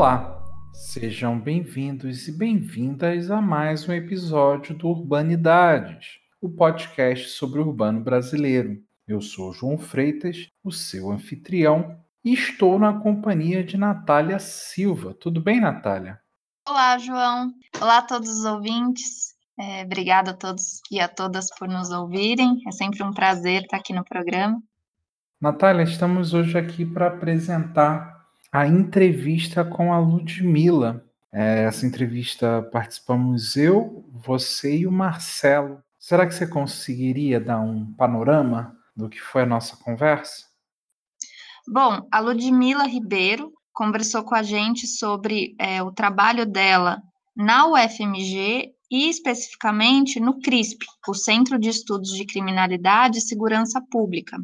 Olá, sejam bem-vindos e bem-vindas a mais um episódio do Urbanidades, o podcast sobre o urbano brasileiro. Eu sou João Freitas, o seu anfitrião, e estou na companhia de Natália Silva. Tudo bem, Natália? Olá, João. Olá a todos os ouvintes. É, obrigada a todos e a todas por nos ouvirem. É sempre um prazer estar aqui no programa. Natália, estamos hoje aqui para apresentar a entrevista com a Ludmilla. É, essa entrevista participamos eu, você e o Marcelo. Será que você conseguiria dar um panorama do que foi a nossa conversa? Bom, a Ludmila Ribeiro conversou com a gente sobre é, o trabalho dela na UFMG e especificamente no CRISP, o Centro de Estudos de Criminalidade e Segurança Pública.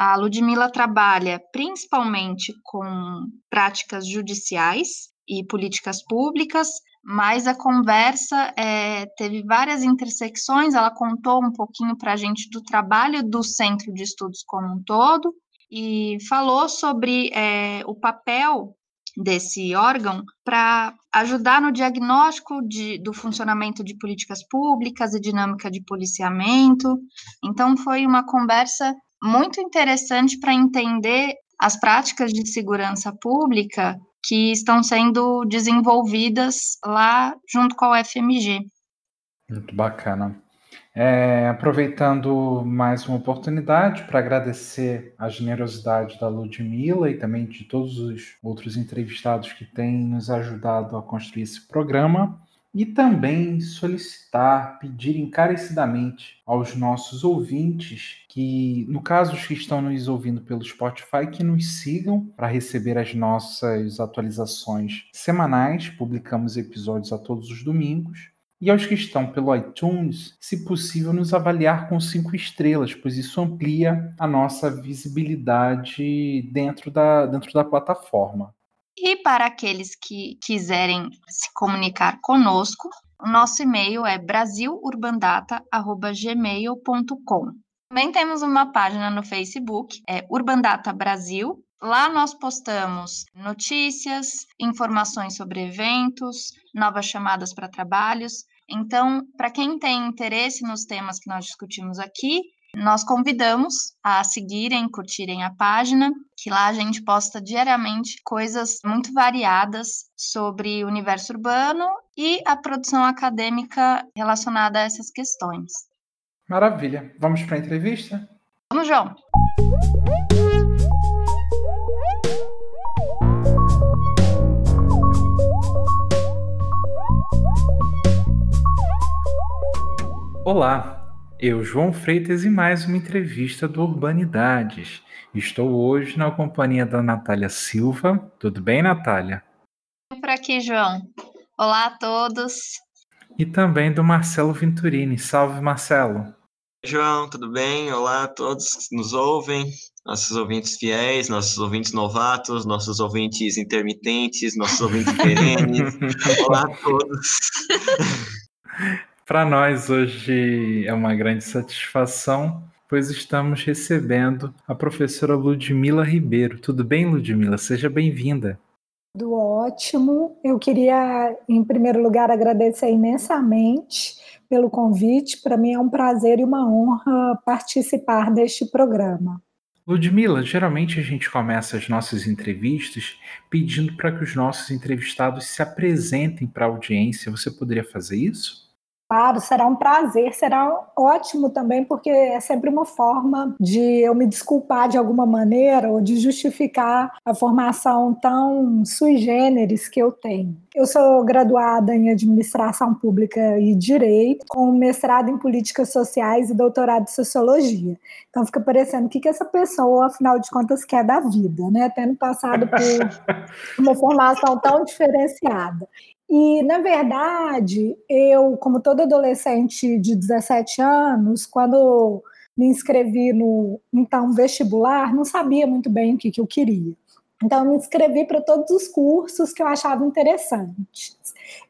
A Ludmila trabalha principalmente com práticas judiciais e políticas públicas, mas a conversa é, teve várias intersecções. Ela contou um pouquinho para a gente do trabalho do Centro de Estudos como um todo e falou sobre é, o papel desse órgão para ajudar no diagnóstico de, do funcionamento de políticas públicas e dinâmica de policiamento. Então, foi uma conversa muito interessante para entender as práticas de segurança pública que estão sendo desenvolvidas lá junto com a UFMG. Muito bacana. É, aproveitando mais uma oportunidade para agradecer a generosidade da Ludmilla e também de todos os outros entrevistados que têm nos ajudado a construir esse programa e também solicitar, pedir encarecidamente aos nossos ouvintes que, no caso os que estão nos ouvindo pelo Spotify, que nos sigam para receber as nossas atualizações semanais. Publicamos episódios a todos os domingos e aos que estão pelo iTunes, se possível, nos avaliar com cinco estrelas, pois isso amplia a nossa visibilidade dentro da, dentro da plataforma. E para aqueles que quiserem se comunicar conosco, o nosso e-mail é brasilurbandata.gmail.com. Também temos uma página no Facebook, é Urbandata Brasil, Lá nós postamos notícias, informações sobre eventos, novas chamadas para trabalhos. Então, para quem tem interesse nos temas que nós discutimos aqui, nós convidamos a seguirem, curtirem a página, que lá a gente posta diariamente coisas muito variadas sobre o universo urbano e a produção acadêmica relacionada a essas questões. Maravilha. Vamos para a entrevista? Vamos, João. Olá, eu, João Freitas, e mais uma entrevista do Urbanidades. Estou hoje na companhia da Natália Silva. Tudo bem, Natália? Por aqui, João. Olá a todos. E também do Marcelo Venturini. Salve, Marcelo. João, tudo bem? Olá a todos que nos ouvem, nossos ouvintes fiéis, nossos ouvintes novatos, nossos ouvintes intermitentes, nossos ouvintes perenes. Olá a todos. Para nós hoje é uma grande satisfação, pois estamos recebendo a professora Ludmila Ribeiro. Tudo bem, Ludmila? Seja bem-vinda. Tudo ótimo. Eu queria, em primeiro lugar, agradecer imensamente pelo convite. Para mim é um prazer e uma honra participar deste programa. Ludmila, geralmente a gente começa as nossas entrevistas pedindo para que os nossos entrevistados se apresentem para a audiência. Você poderia fazer isso? Claro, será um prazer, será ótimo também, porque é sempre uma forma de eu me desculpar de alguma maneira ou de justificar a formação tão sui generis que eu tenho. Eu sou graduada em Administração Pública e Direito, com mestrado em Políticas Sociais e doutorado em Sociologia. Então fica parecendo o que, que essa pessoa, afinal de contas, quer da vida, né? Tendo passado por uma formação tão diferenciada. E, na verdade, eu, como todo adolescente de 17 anos, quando me inscrevi no então vestibular, não sabia muito bem o que, que eu queria. Então, eu me inscrevi para todos os cursos que eu achava interessantes.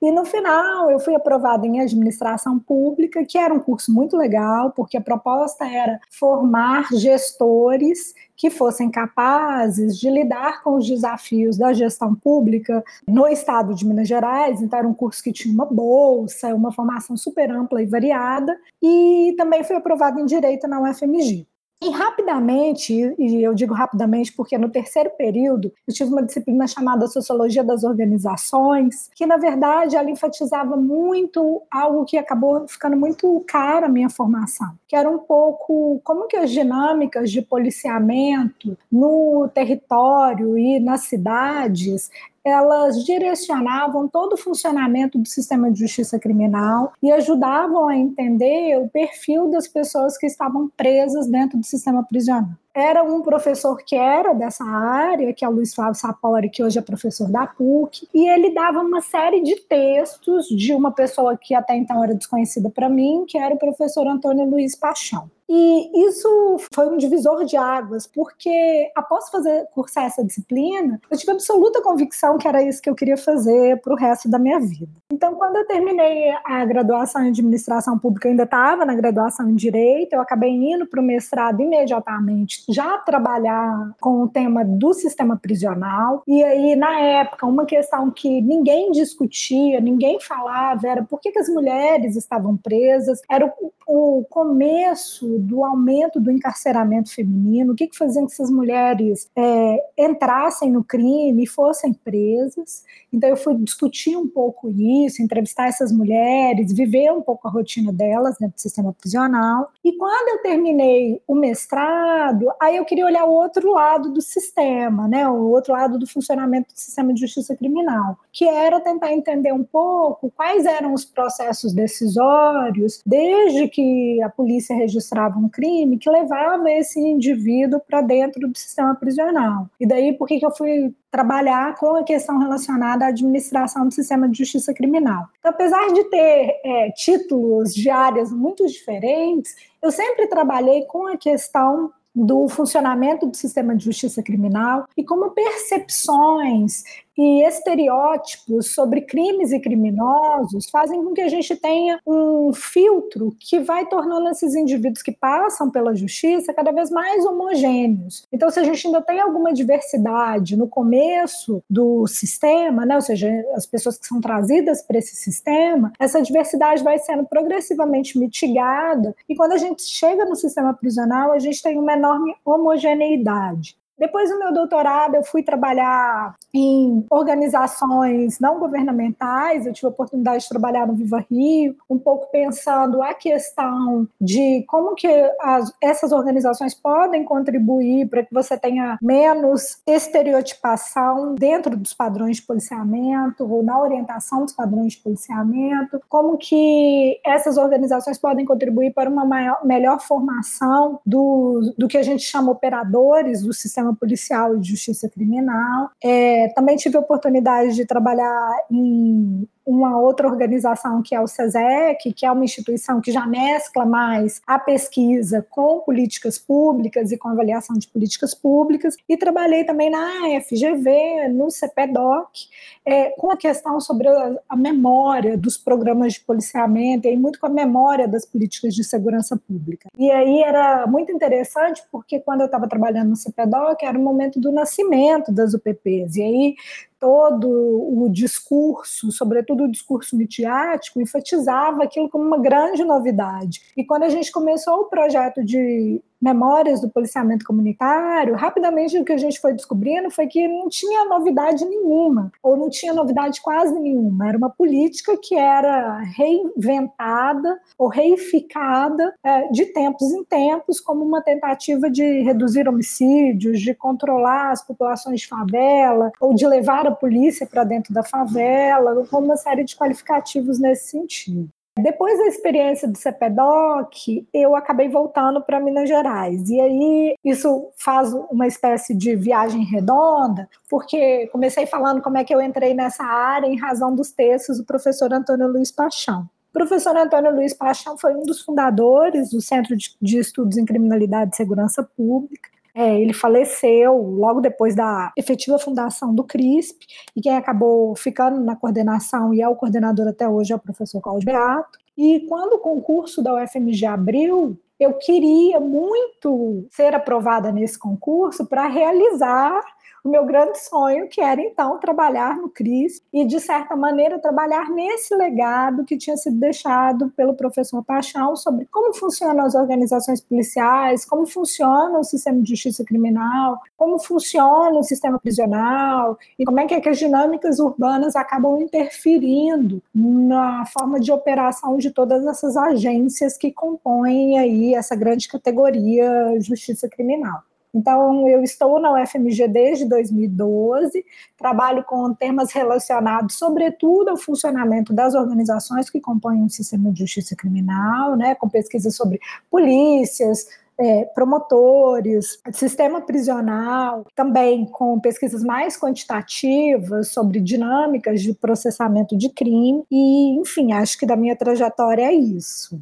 E no final, eu fui aprovada em administração pública, que era um curso muito legal, porque a proposta era formar gestores que fossem capazes de lidar com os desafios da gestão pública no estado de Minas Gerais. Então, era um curso que tinha uma bolsa, uma formação super ampla e variada, e também fui aprovada em direito na UFMG. E rapidamente, e eu digo rapidamente porque no terceiro período eu tive uma disciplina chamada Sociologia das Organizações, que na verdade ela enfatizava muito algo que acabou ficando muito caro à minha formação, que era um pouco como que as dinâmicas de policiamento no território e nas cidades elas direcionavam todo o funcionamento do sistema de justiça criminal e ajudavam a entender o perfil das pessoas que estavam presas dentro do sistema prisional era um professor que era dessa área, que é o Luiz Flávio Sapori, que hoje é professor da PUC, e ele dava uma série de textos de uma pessoa que até então era desconhecida para mim, que era o professor Antônio Luiz Paixão. E isso foi um divisor de águas, porque após fazer cursar essa disciplina, eu tive absoluta convicção que era isso que eu queria fazer para o resto da minha vida. Então, quando eu terminei a graduação em administração pública, eu ainda estava na graduação em direito, eu acabei indo para o mestrado imediatamente já trabalhar com o tema do sistema prisional. E aí, na época, uma questão que ninguém discutia, ninguém falava, era por que, que as mulheres estavam presas, era o, o começo do aumento do encarceramento feminino, o que, que fazia que essas mulheres é, entrassem no crime e fossem presas. Então, eu fui discutir um pouco isso, entrevistar essas mulheres, viver um pouco a rotina delas dentro do sistema prisional. E quando eu terminei o mestrado, aí eu queria olhar o outro lado do sistema, né, o outro lado do funcionamento do sistema de justiça criminal, que era tentar entender um pouco quais eram os processos decisórios, desde que a polícia registrava um crime, que levava esse indivíduo para dentro do sistema prisional. E daí, por que, que eu fui trabalhar com a questão relacionada à administração do sistema de justiça criminal. Então, apesar de ter é, títulos de áreas muito diferentes, eu sempre trabalhei com a questão do funcionamento do sistema de justiça criminal e como percepções e estereótipos sobre crimes e criminosos fazem com que a gente tenha um filtro que vai tornando esses indivíduos que passam pela justiça cada vez mais homogêneos. Então, se a gente ainda tem alguma diversidade no começo do sistema, né, ou seja, as pessoas que são trazidas para esse sistema, essa diversidade vai sendo progressivamente mitigada e quando a gente chega no sistema prisional, a gente tem uma enorme homogeneidade. Depois do meu doutorado, eu fui trabalhar em organizações não governamentais, eu tive a oportunidade de trabalhar no Viva Rio, um pouco pensando a questão de como que as, essas organizações podem contribuir para que você tenha menos estereotipação dentro dos padrões de policiamento ou na orientação dos padrões de policiamento, como que essas organizações podem contribuir para uma maior, melhor formação do, do que a gente chama operadores do sistema sistema policial e justiça criminal. É, também tive a oportunidade de trabalhar em uma outra organização que é o SESEC, que é uma instituição que já mescla mais a pesquisa com políticas públicas e com avaliação de políticas públicas, e trabalhei também na FGV, no CPDOC, é, com a questão sobre a, a, memória dos programas de policiamento e muito com a memória das políticas de segurança pública. E aí era muito interessante porque quando eu estava trabalhando no CPDOC era o momento do nascimento das UPPs, e aí todo o discurso, sobretudo o discurso midiático, enfatizava aquilo como uma grande novidade. E quando a gente começou o projeto de memórias do policiamento comunitário, rapidamente o que a gente foi descobrindo foi que não tinha novidade nenhuma, ou não tinha novidade quase nenhuma. Era uma política que era reinventada ou reificada é, de tempos em tempos como uma tentativa de reduzir homicídios, de controlar as populações de favela, ou de levar a polícia para dentro da favela, com uma série de qualificativos nesse sentido. Depois da experiência do CPDOC, eu acabei voltando para Minas Gerais. E aí isso faz uma espécie de viagem redonda, porque comecei falando como é que eu entrei nessa área em razão dos textos do professor Antônio Luiz Paixão. O professor Antônio Luiz Paixão foi um dos fundadores do Centro de Estudos em Criminalidade e Segurança Pública É, ele faleceu logo depois da efetiva fundação do CRISP, e quem acabou ficando na coordenação e é o coordenador até hoje é o professor Cláudio Beato. E quando o concurso da UFMG abriu, eu queria muito ser aprovada nesse concurso para realizar o meu grande sonho, que era então trabalhar no CRIS e, de certa maneira, trabalhar nesse legado que tinha sido deixado pelo professor Paixão sobre como funcionam as organizações policiais, como funciona o sistema de justiça criminal, como funciona o sistema prisional e como é que, é que as dinâmicas urbanas acabam interferindo na forma de operação de todas essas agências que compõem aí essa grande categoria justiça criminal. Então, eu estou na UFMG desde 2012, trabalho com temas relacionados, sobretudo, ao funcionamento das organizações que compõem o sistema de justiça criminal, né, com pesquisas sobre polícias, é, promotores, sistema prisional, também com pesquisas mais quantitativas sobre dinâmicas de processamento de crime, e, enfim, acho que da minha trajetória é isso.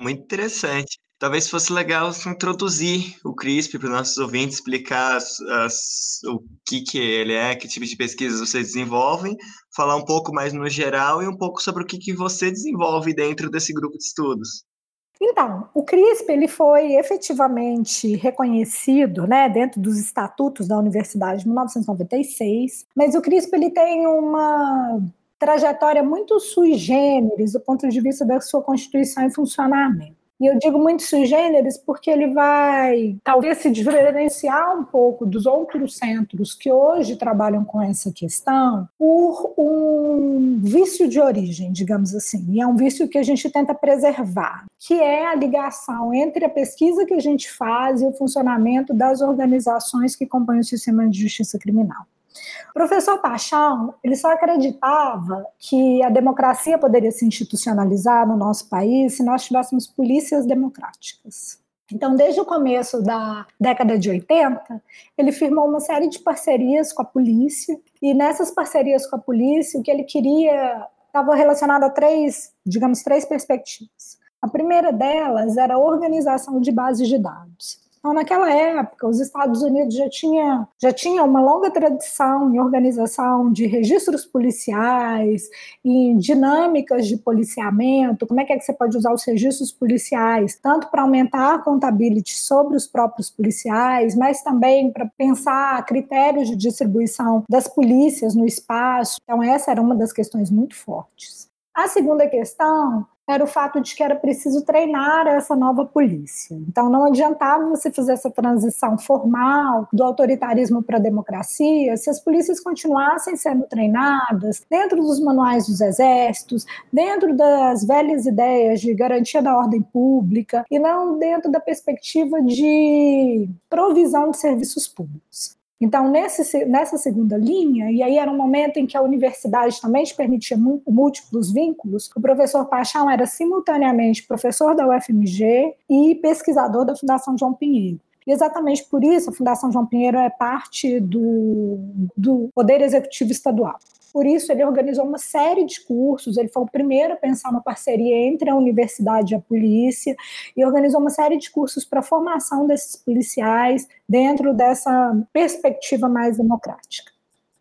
Muito interessante. Talvez fosse legal introduzir o CRISP para os nossos ouvintes, explicar as, as, o que, que ele é, que tipo de pesquisas vocês desenvolvem, falar um pouco mais no geral e um pouco sobre o que, que você desenvolve dentro desse grupo de estudos. Então, o CRISP ele foi efetivamente reconhecido, né, dentro dos estatutos da Universidade de 1996, mas o CRISP ele tem uma trajetória muito sui generis do ponto de vista da sua constituição e funcionamento. E eu digo muito sui generis porque ele vai talvez se diferenciar um pouco dos outros centros que hoje trabalham com essa questão por um vício de origem, digamos assim. E é um vício que a gente tenta preservar, que é a ligação entre a pesquisa que a gente faz e o funcionamento das organizações que compõem o sistema de justiça criminal. O professor Paixão, ele só acreditava que a democracia poderia se institucionalizar no nosso país se nós tivéssemos polícias democráticas. Então, desde o começo da década de 80, ele firmou uma série de parcerias com a polícia, e nessas parcerias com a polícia, o que ele queria estava relacionado a três, digamos, três perspectivas. A primeira delas era a organização de bases de dados. Então, naquela época, os Estados Unidos já tinha, já tinha uma longa tradição em organização de registros policiais, em dinâmicas de policiamento, como é que, é que você pode usar os registros policiais, tanto para aumentar a contabilidade sobre os próprios policiais, mas também para pensar critérios de distribuição das polícias no espaço. Então, essa era uma das questões muito fortes. A segunda questão era o fato de que era preciso treinar essa nova polícia. Então, não adiantava você fazer essa transição formal do autoritarismo para a democracia se as polícias continuassem sendo treinadas dentro dos manuais dos exércitos, dentro das velhas ideias de garantia da ordem pública e não dentro da perspectiva de provisão de serviços públicos. Então, nesse, nessa segunda linha, e aí era um momento em que a universidade também te permitia múltiplos vínculos, o professor Paixão era simultaneamente professor da UFMG e pesquisador da Fundação João Pinheiro. E exatamente por isso a Fundação João Pinheiro é parte do, do Poder Executivo Estadual. Por isso, ele organizou uma série de cursos. Ele foi o primeiro a pensar uma parceria entre a universidade e a polícia e organizou uma série de cursos para a formação desses policiais dentro dessa perspectiva mais democrática.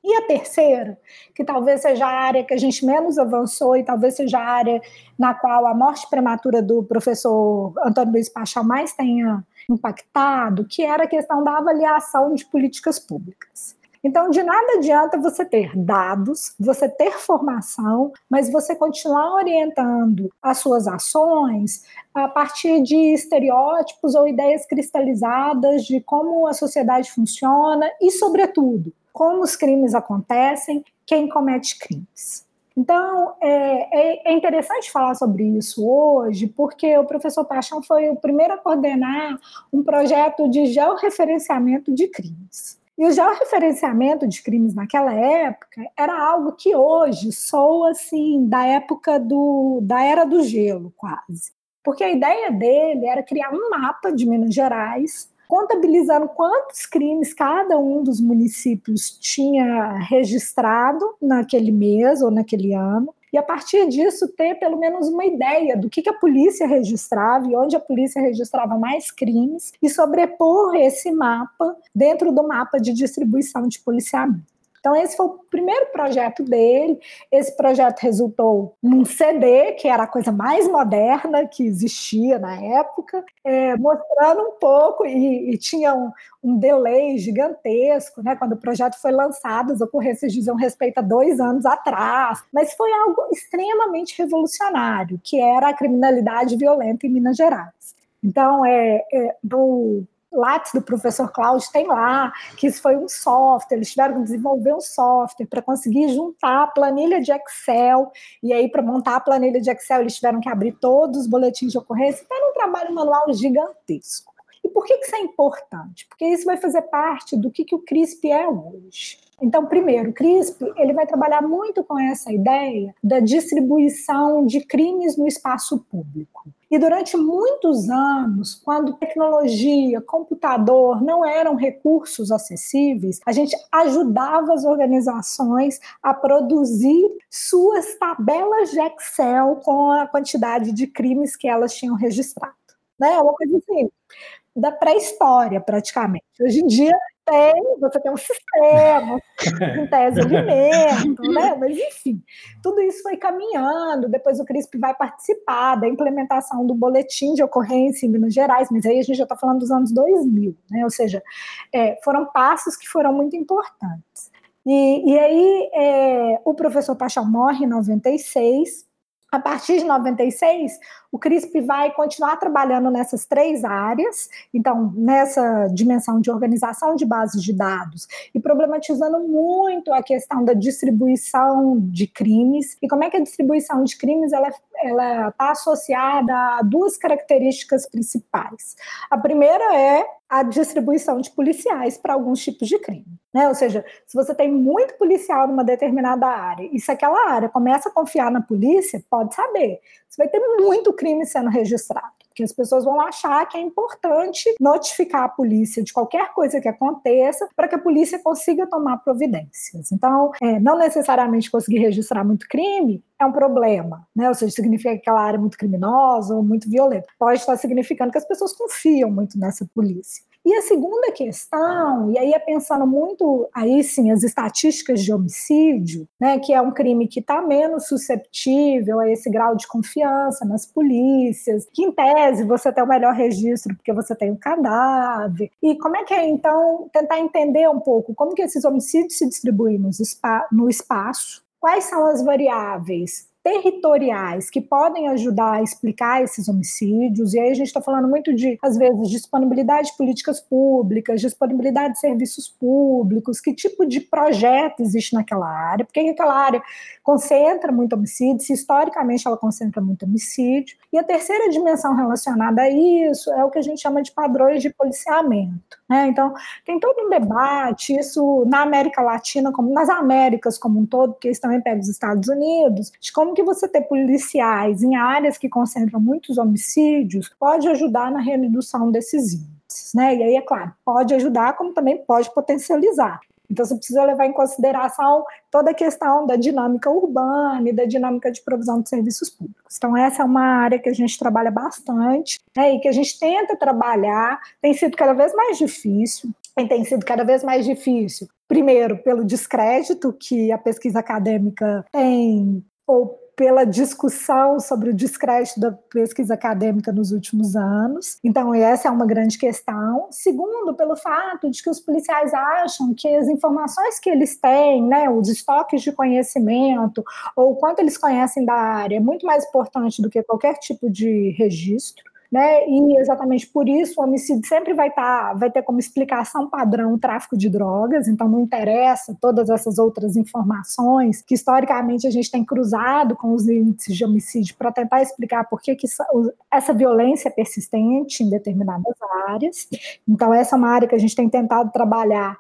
E a terceira, que talvez seja a área que a gente menos avançou e talvez seja a área na qual a morte prematura do professor Antônio Luiz Pachal mais tenha impactado, que era a questão da avaliação de políticas públicas. Então, de nada adianta você ter dados, você ter formação, mas você continuar orientando as suas ações a partir de estereótipos ou ideias cristalizadas de como a sociedade funciona e, sobretudo, como os crimes acontecem, quem comete crimes. Então, é, é, é, interessante falar sobre isso hoje, porque o professor Paixão foi o primeiro a coordenar um projeto de georreferenciamento de crimes. E o georreferenciamento de crimes naquela época era algo que hoje soa assim da época do, da era do gelo, quase. Porque a ideia dele era criar um mapa de Minas Gerais, contabilizando quantos crimes cada um dos municípios tinha registrado naquele mês ou naquele ano, e a partir disso ter pelo menos uma ideia do que, que a polícia registrava e onde a polícia registrava mais crimes e sobrepor esse mapa dentro do mapa de distribuição de policiamento. Então, esse foi o primeiro projeto dele. Esse projeto resultou num CD, que era a coisa mais moderna que existia na época, é, mostrando um pouco, e, e tinha um, um, delay gigantesco, né? Quando o projeto foi lançado, as ocorrências diziam respeito a dois anos atrás, mas foi algo extremamente revolucionário, que era a criminalidade violenta em Minas Gerais. Então, é, é, do Lattes do professor Cláudio tem lá, que isso foi um software, eles tiveram que desenvolver um software para conseguir juntar a planilha de Excel, e aí para montar a planilha de Excel eles tiveram que abrir todos os boletins de ocorrência, então era um trabalho manual gigantesco. E por que, que isso é importante? Porque isso vai fazer parte do que, que o CRISP é hoje. Então, primeiro, o CRISP ele vai trabalhar muito com essa ideia da distribuição de crimes no espaço público. E durante muitos anos, quando tecnologia, computador não eram recursos acessíveis, a gente ajudava as organizações a produzir suas tabelas de Excel com a quantidade de crimes que elas tinham registrado. Né? Uma coisa assim, da pré-história, praticamente. Hoje em dia, tem, você tem um sistema, em tese alimento, né? Mas enfim, tudo isso foi caminhando. Depois o CRISP vai participar da implementação do boletim de ocorrência em Minas Gerais, mas aí a gente já está falando dos anos 2000, né? Ou seja, é, foram passos que foram muito importantes. E, e aí é, o professor Paixão morre em 96. A partir de 96, o CRISP vai continuar trabalhando nessas três áreas, então, nessa dimensão de organização de bases de dados e problematizando muito a questão da distribuição de crimes e como é que a distribuição de crimes ela está associada a duas características principais. A primeira é a distribuição de policiais para alguns tipos de crime. Né? Ou seja, se você tem muito policial numa determinada área e se aquela área começa a confiar na polícia, pode saber, você vai ter muito crime sendo registrado, porque as pessoas vão achar que é importante notificar a polícia de qualquer coisa que aconteça para que a polícia consiga tomar providências. Então, é, não necessariamente conseguir registrar muito crime é um problema, né? Ou seja, significa que aquela área é muito criminosa ou muito violenta. Pode estar significando que as pessoas confiam muito nessa polícia. E a segunda questão, e aí é pensando muito, aí sim, as estatísticas de homicídio, né, que é um crime que está menos susceptível a esse grau de confiança nas polícias, que em tese você tem o melhor registro porque você tem o um cadáver. E como é que é, então, tentar entender um pouco como que esses homicídios se distribuem no espaço, quais são as variáveis territoriais que podem ajudar a explicar esses homicídios, e aí a gente está falando muito de, às vezes, disponibilidade de políticas públicas, disponibilidade de serviços públicos, que tipo de projeto existe naquela área, porque aquela área concentra muito homicídio, se historicamente ela concentra muito homicídio. E a terceira dimensão relacionada a isso é o que a gente chama de padrões de policiamento. Né? Então, tem todo um debate, isso na América Latina, como nas Américas como um todo, porque isso também pega os Estados Unidos, de como que você ter policiais em áreas que concentram muitos homicídios pode ajudar na redução desses índices. Né? E aí, é claro, pode ajudar, como também pode potencializar. Então, você precisa levar em consideração toda a questão da dinâmica urbana e da dinâmica de provisão de serviços públicos. Então, essa é uma área que a gente trabalha bastante né, e que a gente tenta trabalhar. Tem sido cada vez mais difícil, tem sido cada vez mais difícil. Primeiro, pelo descrédito que a pesquisa acadêmica tem ou pela discussão sobre o descrédito da pesquisa acadêmica nos últimos anos. Então, essa é uma grande questão. Segundo, pelo fato de que os policiais acham que as informações que eles têm, né, os estoques de conhecimento, ou quanto eles conhecem da área, é muito mais importante do que qualquer tipo de registro né? E exatamente por isso o homicídio sempre vai estar, tá, vai ter como explicação padrão o tráfico de drogas, então não interessa todas essas outras informações que historicamente a gente tem cruzado com os índices de homicídio para tentar explicar por que, que essa violência é persistente em determinadas áreas. Então essa é uma área que a gente tem tentado trabalhar,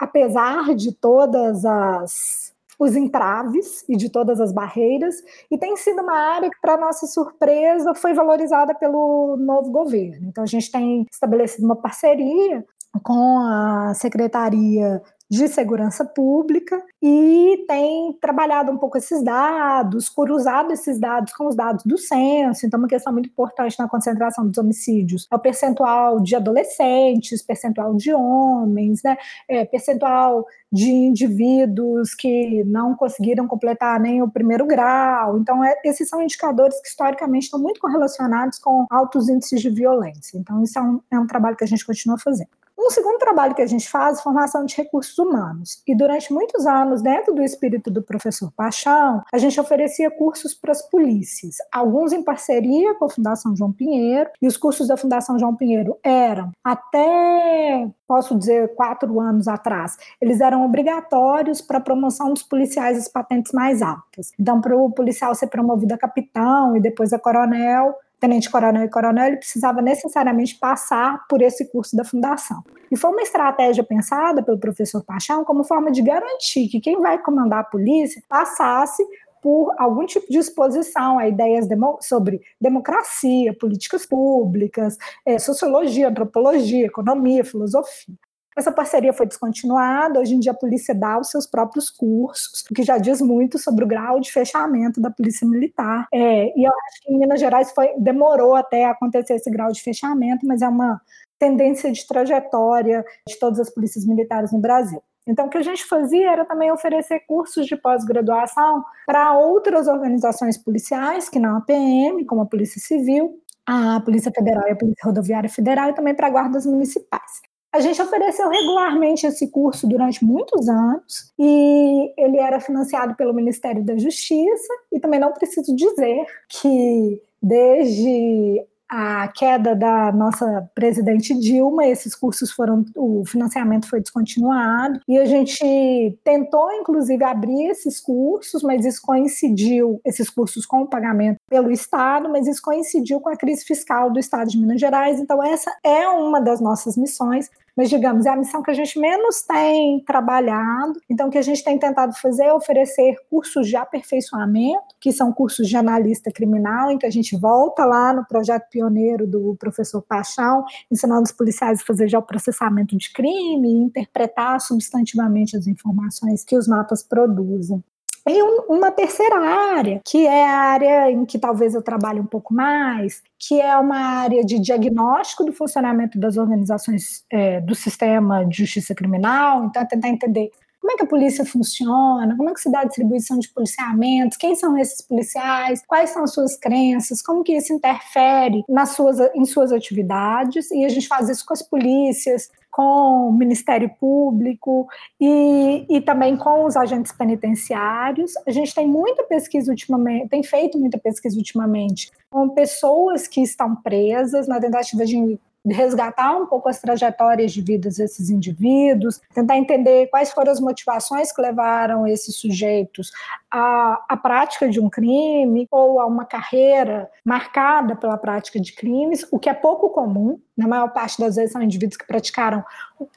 apesar de todas as os entraves e de todas as barreiras, e tem sido uma área que, para nossa surpresa, foi valorizada pelo novo governo. Então, a gente tem estabelecido uma parceria com a Secretaria de segurança pública e tem trabalhado um pouco esses dados, cruzado esses dados com os dados do censo. Então, uma questão muito importante na concentração dos homicídios é o percentual de adolescentes, percentual de homens, né, é, percentual de indivíduos que não conseguiram completar nem o primeiro grau. Então, é, esses são indicadores que historicamente estão muito correlacionados com altos índices de violência. Então, isso é um, é um trabalho que a gente continua fazendo. Um segundo trabalho que a gente faz é formação de recursos humanos. E durante muitos anos, dentro do espírito do professor Paixão, a gente oferecia cursos para as polícias, alguns em parceria com a Fundação João Pinheiro, e os cursos da Fundação João Pinheiro eram, até, posso dizer, quatro anos atrás, eles eram obrigatórios para a promoção dos policiais as patentes mais altas. Então, para o policial ser promovido a capitão e depois a coronel, tenente coronel e coronel, ele precisava necessariamente passar por esse curso da fundação. E foi uma estratégia pensada pelo professor Paixão como forma de garantir que quem vai comandar a polícia passasse por algum tipo de exposição a ideias demo sobre democracia, políticas públicas, é, sociologia, antropologia, economia, filosofia. Essa parceria foi descontinuada, hoje em dia a polícia dá os seus próprios cursos, o que já diz muito sobre o grau de fechamento da polícia militar. É, e eu acho que em Minas Gerais foi, demorou até acontecer esse grau de fechamento, mas é uma tendência de trajetória de todas as polícias militares no Brasil. Então, o que a gente fazia era também oferecer cursos de pós-graduação para outras organizações policiais, que não a PM, como a Polícia Civil, a Polícia Federal e a Polícia Rodoviária Federal, e também para guardas municipais. A gente ofereceu regularmente esse curso durante muitos anos e ele era financiado pelo Ministério da Justiça e também não preciso dizer que desde a queda da nossa presidente Dilma, esses cursos foram, o financiamento foi descontinuado e a gente tentou, inclusive, abrir esses cursos, mas isso coincidiu, esses cursos com o pagamento pelo Estado, mas isso coincidiu com a crise fiscal do Estado de Minas Gerais. Então, essa é uma das nossas missões, mas digamos, é a missão que a gente menos tem trabalhado. Então, o que a gente tem tentado fazer é oferecer cursos de aperfeiçoamento, que são cursos de analista criminal, em que a gente volta lá no projeto pioneiro do professor Paixão, ensinando os policiais a fazer já o processamento de crime interpretar substantivamente as informações que os mapas produzem. E uma terceira área, que é a área em que talvez eu trabalhe um pouco mais, que é uma área de diagnóstico do funcionamento das organizações é, do sistema de justiça criminal, então é tentar entender como é que a polícia funciona, como é que se dá a distribuição de policiamentos, quem são esses policiais, quais são as suas crenças, como que isso interfere nas suas, em suas atividades, e a gente faz isso com as polícias, com o Ministério Público e, e também com os agentes penitenciários. A gente tem muita pesquisa ultimamente, tem feito muita pesquisa ultimamente com pessoas que estão presas na tentativa de resgatar um pouco as trajetórias de vida desses indivíduos, tentar entender quais foram as motivações que levaram esses sujeitos à, à prática de um crime ou a uma carreira marcada pela prática de crimes, o que é pouco comum. Na maior parte das vezes são indivíduos que praticaram,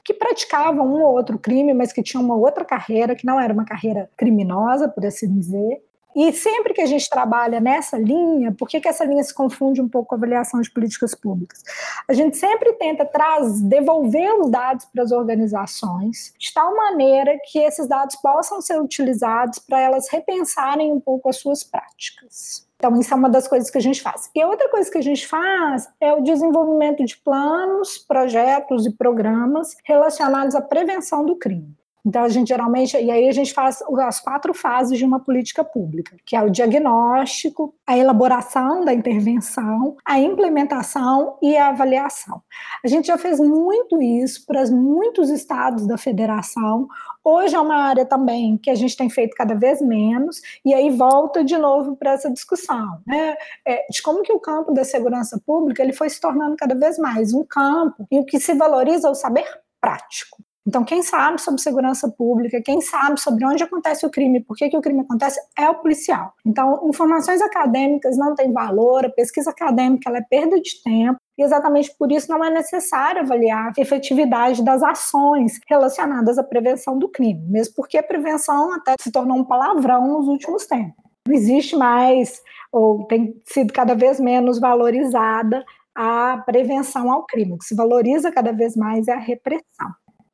que praticavam um ou outro crime, mas que tinham uma outra carreira, que não era uma carreira criminosa, por assim dizer. E sempre que a gente trabalha nessa linha, por que, que essa linha se confunde um pouco com a avaliação de políticas públicas? A gente sempre tenta trazer, devolver os dados para as organizações, de tal maneira que esses dados possam ser utilizados para elas repensarem um pouco as suas práticas. Então, isso é uma das coisas que a gente faz. E outra coisa que a gente faz é o desenvolvimento de planos, projetos e programas relacionados à prevenção do crime. Então, a gente geralmente, e aí a gente faz as quatro fases de uma política pública, que é o diagnóstico, a elaboração da intervenção, a implementação e a avaliação. A gente já fez muito isso para muitos estados da federação. Hoje é uma área também que a gente tem feito cada vez menos, e aí volta de novo para essa discussão, né? É, de como que o campo da segurança pública ele foi se tornando cada vez mais um campo em que se valoriza o saber prático. Então, quem sabe sobre segurança pública, quem sabe sobre onde acontece o crime, por que, que o crime acontece, é o policial. Então, informações acadêmicas não têm valor, a pesquisa acadêmica é perda de tempo, e exatamente por isso não é necessário avaliar a efetividade das ações relacionadas à prevenção do crime, mesmo porque a prevenção até se tornou um palavrão nos últimos tempos. Não existe mais, ou tem sido cada vez menos valorizada a prevenção ao crime. O que se valoriza cada vez mais é a repressão.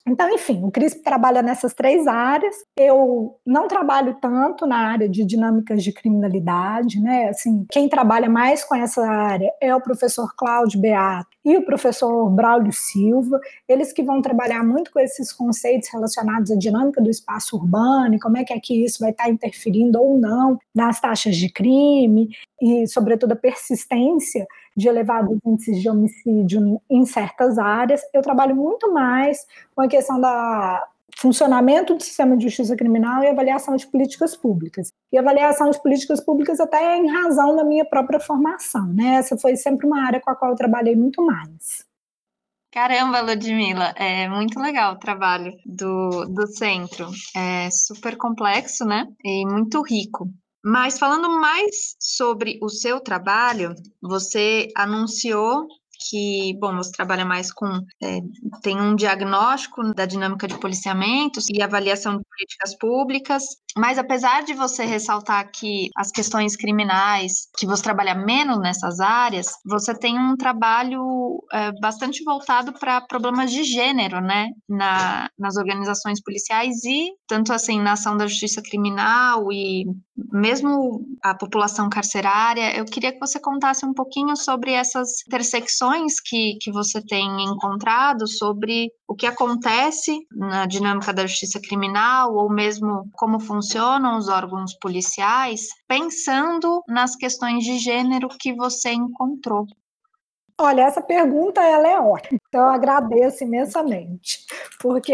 Então, enfim, o CRISP trabalha nessas três áreas. Eu não trabalho tanto na área de dinâmicas de criminalidade, né? Assim, quem trabalha mais com essa área é o professor Cláudio Beato e o professor Braulio Silva, eles que vão trabalhar muito com esses conceitos relacionados à dinâmica do espaço urbano e como é que aqui isso vai estar interferindo ou não nas taxas de crime e, sobretudo, a persistência de elevados índices de homicídio em certas áreas. Eu trabalho muito mais com a questão da funcionamento do sistema de justiça criminal e avaliação de políticas públicas. E avaliação de políticas públicas até em razão da minha própria formação, né? Essa foi sempre uma área com a qual eu trabalhei muito mais. Caramba, Ludmila, é muito legal o trabalho do, do centro. É super complexo, né? E muito rico. Mas falando mais sobre o seu trabalho, você anunciou que, bom, você trabalha mais com, é, tem um diagnóstico da dinâmica de policiamentos e avaliação de políticas públicas, mas apesar de você ressaltar que as questões criminais, que você trabalha menos nessas áreas, você tem um trabalho é, bastante voltado para problemas de gênero, né, na, nas organizações policiais e tanto assim na ação da justiça criminal e mesmo a população carcerária. Eu queria que você contasse um pouquinho sobre essas intersecções que, que você tem encontrado, sobre o que acontece na dinâmica da justiça criminal ou mesmo como funciona funcionam os órgãos policiais, pensando nas questões de gênero que você encontrou? Olha, essa pergunta ela é ótima, então eu agradeço imensamente, porque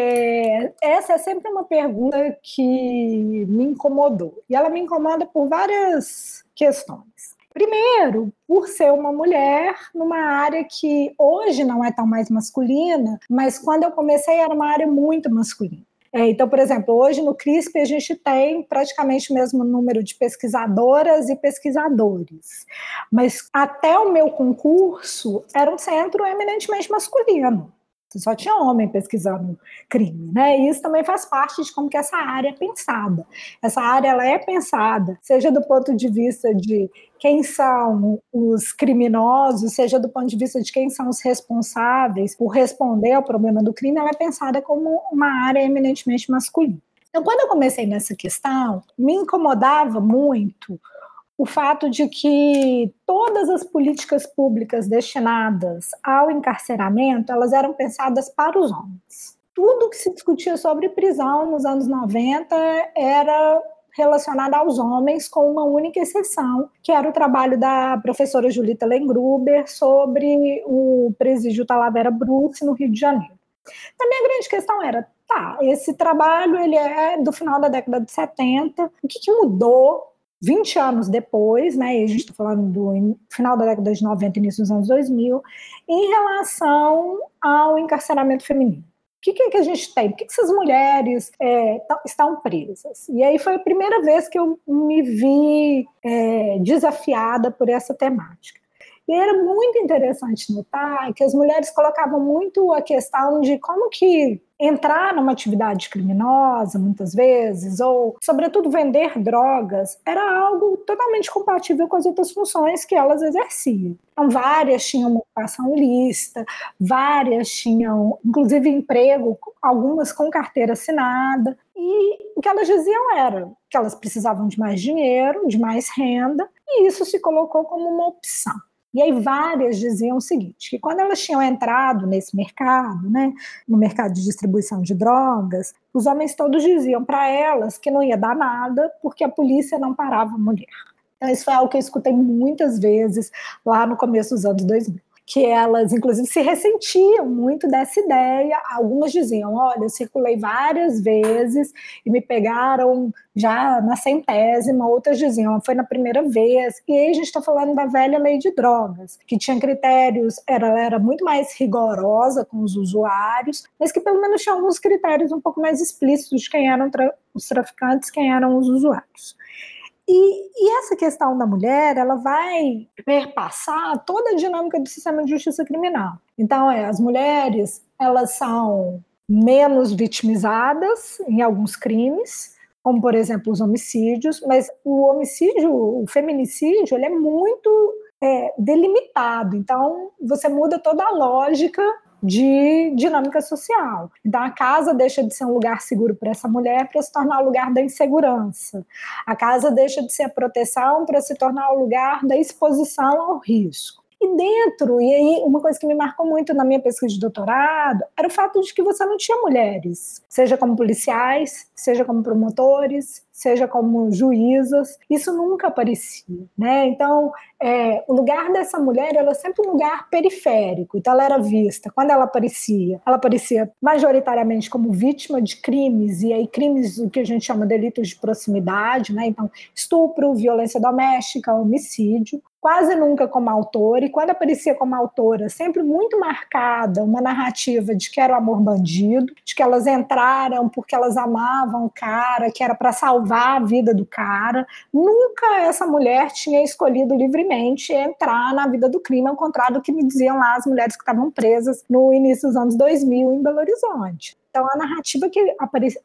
essa é sempre uma pergunta que me incomodou, e ela me incomoda por várias questões. Primeiro, por ser uma mulher numa área que hoje não é tão mais masculina, mas quando eu comecei era uma área muito masculina. É, então, por exemplo, hoje no CRISP a gente tem praticamente o mesmo número de pesquisadoras e pesquisadores, mas até o meu concurso era um centro eminentemente masculino. Só tinha homem pesquisando crime, né? E isso também faz parte de como que essa área é pensada. Essa área ela é pensada, seja do ponto de vista de quem são os criminosos, seja do ponto de vista de quem são os responsáveis por responder ao problema do crime, ela é pensada como uma área eminentemente masculina. Então, quando eu comecei nessa questão, me incomodava muito o fato de que todas as políticas públicas destinadas ao encarceramento, elas eram pensadas para os homens. Tudo que se discutia sobre prisão nos anos 90 era relacionado aos homens, com uma única exceção, que era o trabalho da professora Julita Lengruber sobre o presídio Talavera Bruce, no Rio de Janeiro. Também a grande questão era, tá, esse trabalho ele é do final da década de 70, o que, que mudou 20 anos depois, né, e a gente está falando do final da década de 90, início dos anos 2000, em relação ao encarceramento feminino. O que, que, é que a gente tem? Por que, que essas mulheres é, estão presas? E aí foi a primeira vez que eu me vi é, desafiada por essa temática. E era muito interessante notar que as mulheres colocavam muito a questão de como que entrar numa atividade criminosa, muitas vezes, ou, sobretudo, vender drogas, era algo totalmente compatível com as outras funções que elas exerciam. Então, várias tinham uma ocupação lista, várias tinham, inclusive, emprego, algumas com carteira assinada, e o que elas diziam era que elas precisavam de mais dinheiro, de mais renda, e isso se colocou como uma opção. E aí várias diziam o seguinte, que quando elas tinham entrado nesse mercado, né, no mercado de distribuição de drogas, os homens todos diziam para elas que não ia dar nada porque a polícia não parava a mulher. Então isso foi algo que eu escutei muitas vezes lá no começo dos anos 2000 que elas, inclusive, se ressentiam muito dessa ideia. Algumas diziam: Olha, eu circulei várias vezes e me pegaram já na centésima. Outras diziam: Foi na primeira vez. E aí a gente está falando da velha lei de drogas, que tinha critérios, era, era muito mais rigorosa com os usuários, mas que pelo menos tinha alguns critérios um pouco mais explícitos de quem eram tra os traficantes, quem eram os usuários. E, e, essa questão da mulher, ela vai perpassar toda a dinâmica do sistema de justiça criminal. Então, é, as mulheres, elas são menos vitimizadas em alguns crimes, como, por exemplo, os homicídios, mas o homicídio, o feminicídio, ele é muito é, delimitado. Então, você muda toda a lógica de dinâmica social. Então, a casa deixa de ser um lugar seguro para essa mulher para se tornar o um lugar da insegurança. A casa deixa de ser a proteção para se tornar o um lugar da exposição ao risco. E dentro, e aí uma coisa que me marcou muito na minha pesquisa de doutorado era o fato de que você não tinha mulheres, seja como policiais, seja como promotores, seja como juízas, isso nunca aparecia, né? Então, é, o lugar dessa mulher era sempre um lugar periférico, então ela era vista, quando ela aparecia, ela aparecia majoritariamente como vítima de crimes, e aí crimes o que a gente chama de delitos de proximidade, né? Então, estupro, violência doméstica, homicídio, quase nunca como autora, e quando aparecia como autora, sempre muito marcada uma narrativa de que era o amor bandido, de que elas entraram porque elas amavam o cara, que era para salvar a vida do cara. Nunca essa mulher tinha escolhido livremente entrar na vida do crime, ao contrário do que me diziam lá as mulheres que estavam presas no início dos anos 2000 em Belo Horizonte. Então, a narrativa que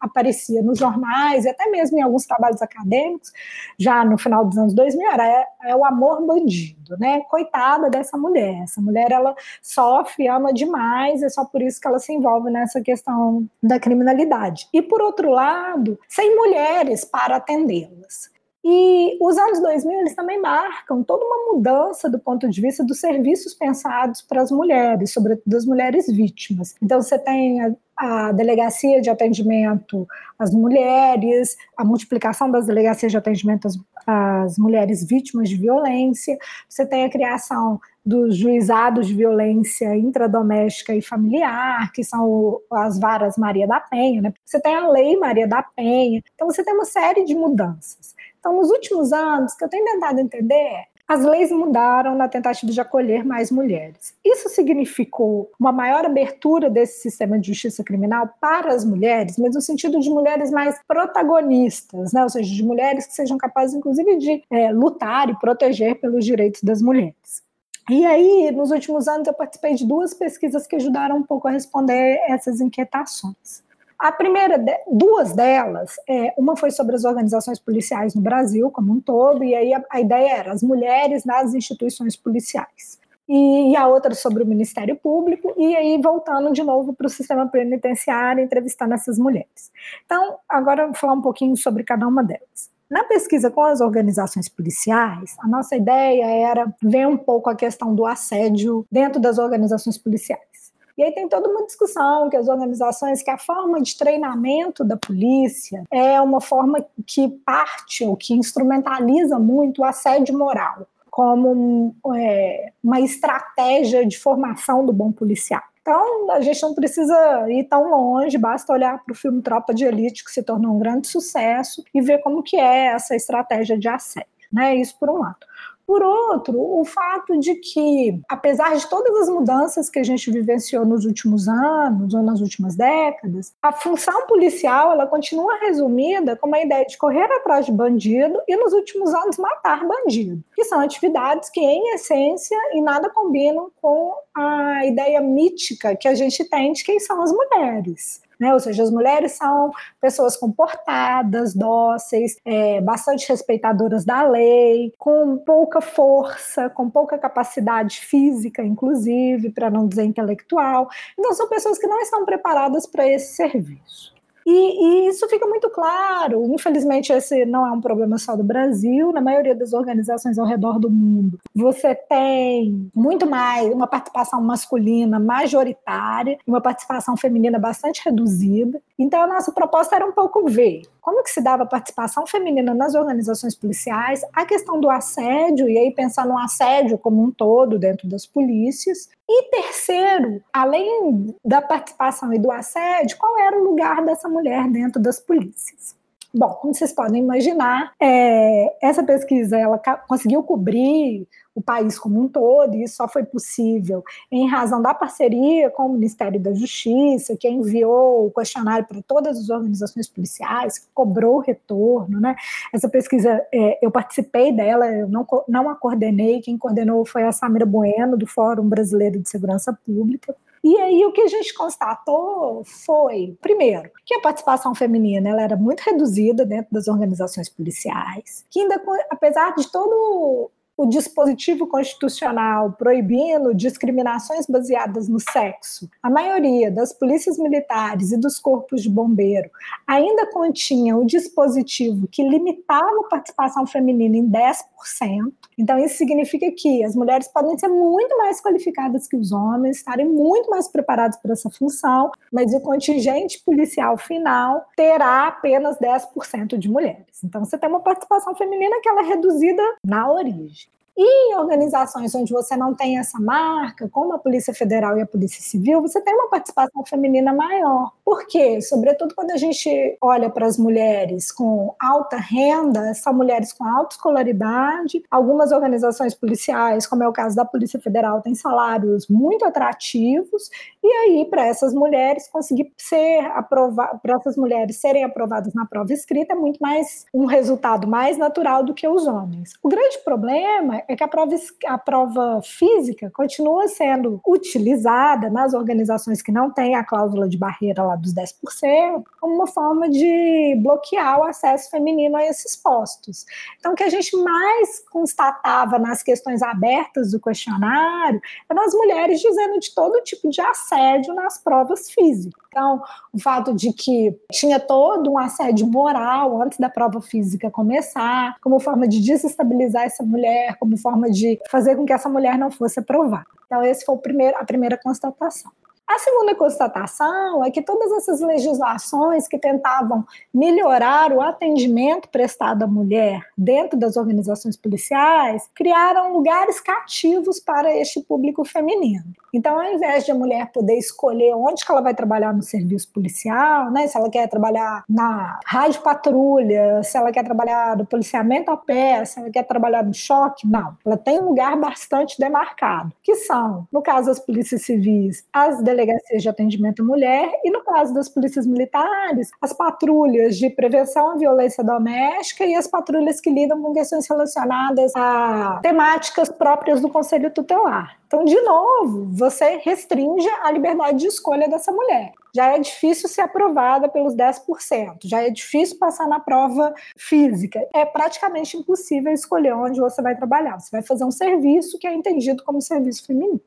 aparecia nos jornais e até mesmo em alguns trabalhos acadêmicos, já no final dos anos 2000, era é, é o amor bandido, né? Coitada dessa mulher. Essa mulher, ela sofre, ama demais, é só por isso que ela se envolve nessa questão da criminalidade. E, por outro lado, sem mulheres para atendê-las. E os anos 2000 eles também marcam toda uma mudança do ponto de vista dos serviços pensados para as mulheres, sobretudo as mulheres vítimas. Então você tem a, delegacia de atendimento às mulheres, a multiplicação das delegacias de atendimento às, às mulheres vítimas de violência, você tem a criação dos juizados de violência intradoméstica e familiar, que são as varas Maria da Penha, né? Você tem a Lei Maria da Penha. Então você tem uma série de mudanças. Então, nos últimos anos, que eu tenho tentado entender as leis mudaram na tentativa de acolher mais mulheres. Isso significou uma maior abertura desse sistema de justiça criminal para as mulheres, mas no sentido de mulheres mais protagonistas, né? ou seja, de mulheres que sejam capazes, inclusive, de é, lutar e proteger pelos direitos das mulheres. E aí, nos últimos anos, eu participei de duas pesquisas que ajudaram um pouco a responder essas inquietações. A primeira, duas delas, é, uma foi sobre as organizações policiais no Brasil como um todo, e aí a, a ideia era as mulheres nas instituições policiais. E, e, a outra sobre o Ministério Público, e aí voltando de novo para o sistema penitenciário, entrevistando essas mulheres. Então, agora vou falar um pouquinho sobre cada uma delas. Na pesquisa com as organizações policiais, a nossa ideia era ver um pouco a questão do assédio dentro das organizações policiais. E aí tem toda uma discussão que as organizações, que a forma de treinamento da polícia é uma forma que parte ou que instrumentaliza muito o assédio moral como é, uma estratégia de formação do bom policial. Então, a gente não precisa ir tão longe, basta olhar para o filme Tropa de Elite, que se tornou um grande sucesso, e ver como que é essa estratégia de assédio. Né? Isso por um lado. Por outro, o fato de que, apesar de todas as mudanças que a gente vivenciou nos últimos anos ou nas últimas décadas, a função policial ela continua resumida como a ideia de correr atrás de bandido e, nos últimos anos, matar bandido, que são atividades que, em essência, e nada combinam com a ideia mítica que a gente tem de quem são as mulheres. Né? Ou seja, as mulheres são pessoas comportadas, dóceis, é, bastante respeitadoras da lei, com pouca força, com pouca capacidade física, inclusive, para não dizer intelectual. Então, são pessoas que não estão preparadas para esse serviço. E, e, isso fica muito claro. Infelizmente, esse não é um problema só do Brasil. Na maioria das organizações ao redor do mundo, você tem muito mais uma participação masculina majoritária, uma participação feminina bastante reduzida. Então, a nossa proposta era um pouco ver como que se dava a participação feminina nas organizações policiais, a questão do assédio, e aí pensar no assédio como um todo dentro das polícias. E terceiro, além da participação e do assédio, qual era o lugar dessa mulher dentro das polícias? Bom, como vocês podem imaginar, é, essa pesquisa ela conseguiu cobrir o país como um todo, e isso só foi possível em razão da parceria com o Ministério da Justiça, que enviou o questionário para todas as organizações policiais, cobrou o retorno. Né? Essa pesquisa, é, eu participei dela, eu não, não a coordenei, quem coordenou foi a Samira Bueno, do Fórum Brasileiro de Segurança Pública. E aí o que a gente constatou foi, primeiro, que a participação feminina ela era muito reduzida dentro das organizações policiais, que ainda apesar de todo o dispositivo constitucional proibindo discriminações baseadas no sexo, a maioria das polícias militares e dos corpos de bombeiro ainda continha o dispositivo que limitava a participação feminina em 10%. Então, isso significa que as mulheres podem ser muito mais qualificadas que os homens, estarem muito mais preparadas para essa função, mas o contingente policial final terá apenas 10% de mulheres. Então, você tem uma participação feminina que ela é reduzida na origem. E em organizações onde você não tem essa marca, como a Polícia Federal e a Polícia Civil, você tem uma participação feminina maior. Por quê? Sobretudo quando a gente olha para as mulheres com alta renda, são mulheres com alta escolaridade. Algumas organizações policiais, como é o caso da Polícia Federal, têm salários muito atrativos. E aí, para essas mulheres conseguir ser aprovadas, para essas mulheres serem aprovadas na prova escrita, é muito mais um resultado mais natural do que os homens. O grande problema é que a prova, a prova física continua sendo utilizada nas organizações que não têm a cláusula de barreira lá dos 10%, como uma forma de bloquear o acesso feminino a esses postos. Então, o que a gente mais constatava nas questões abertas do questionário eram as mulheres dizendo de todo tipo de assédio nas provas físicas. Então, o fato de que tinha todo um assédio moral antes da prova física começar, como forma de desestabilizar essa mulher, como forma de fazer com que essa mulher não fosse aprovada. Então, esse foi primeiro, a primeira constatação. A segunda constatação é que todas essas legislações que tentavam melhorar o atendimento prestado à mulher dentro das organizações policiais criaram lugares cativos para este público feminino. Então, ao invés de a mulher poder escolher onde que ela vai trabalhar no serviço policial, né, se ela quer trabalhar na rádio patrulha, se ela quer trabalhar no policiamento a pé, se ela quer trabalhar no choque, não. Ela tem um lugar bastante demarcado, que são, no caso das polícias civis, as delegacias de atendimento à mulher e, no caso das polícias militares, as patrulhas de prevenção à violência doméstica e as patrulhas que lidam com questões relacionadas a temáticas próprias do Conselho Tutelar. Então, de novo, você restringe a liberdade de escolha dessa mulher. Já é difícil ser aprovada pelos 10%, já é difícil passar na prova física. É praticamente impossível escolher onde você vai trabalhar. Você vai fazer um serviço que é entendido como serviço feminino.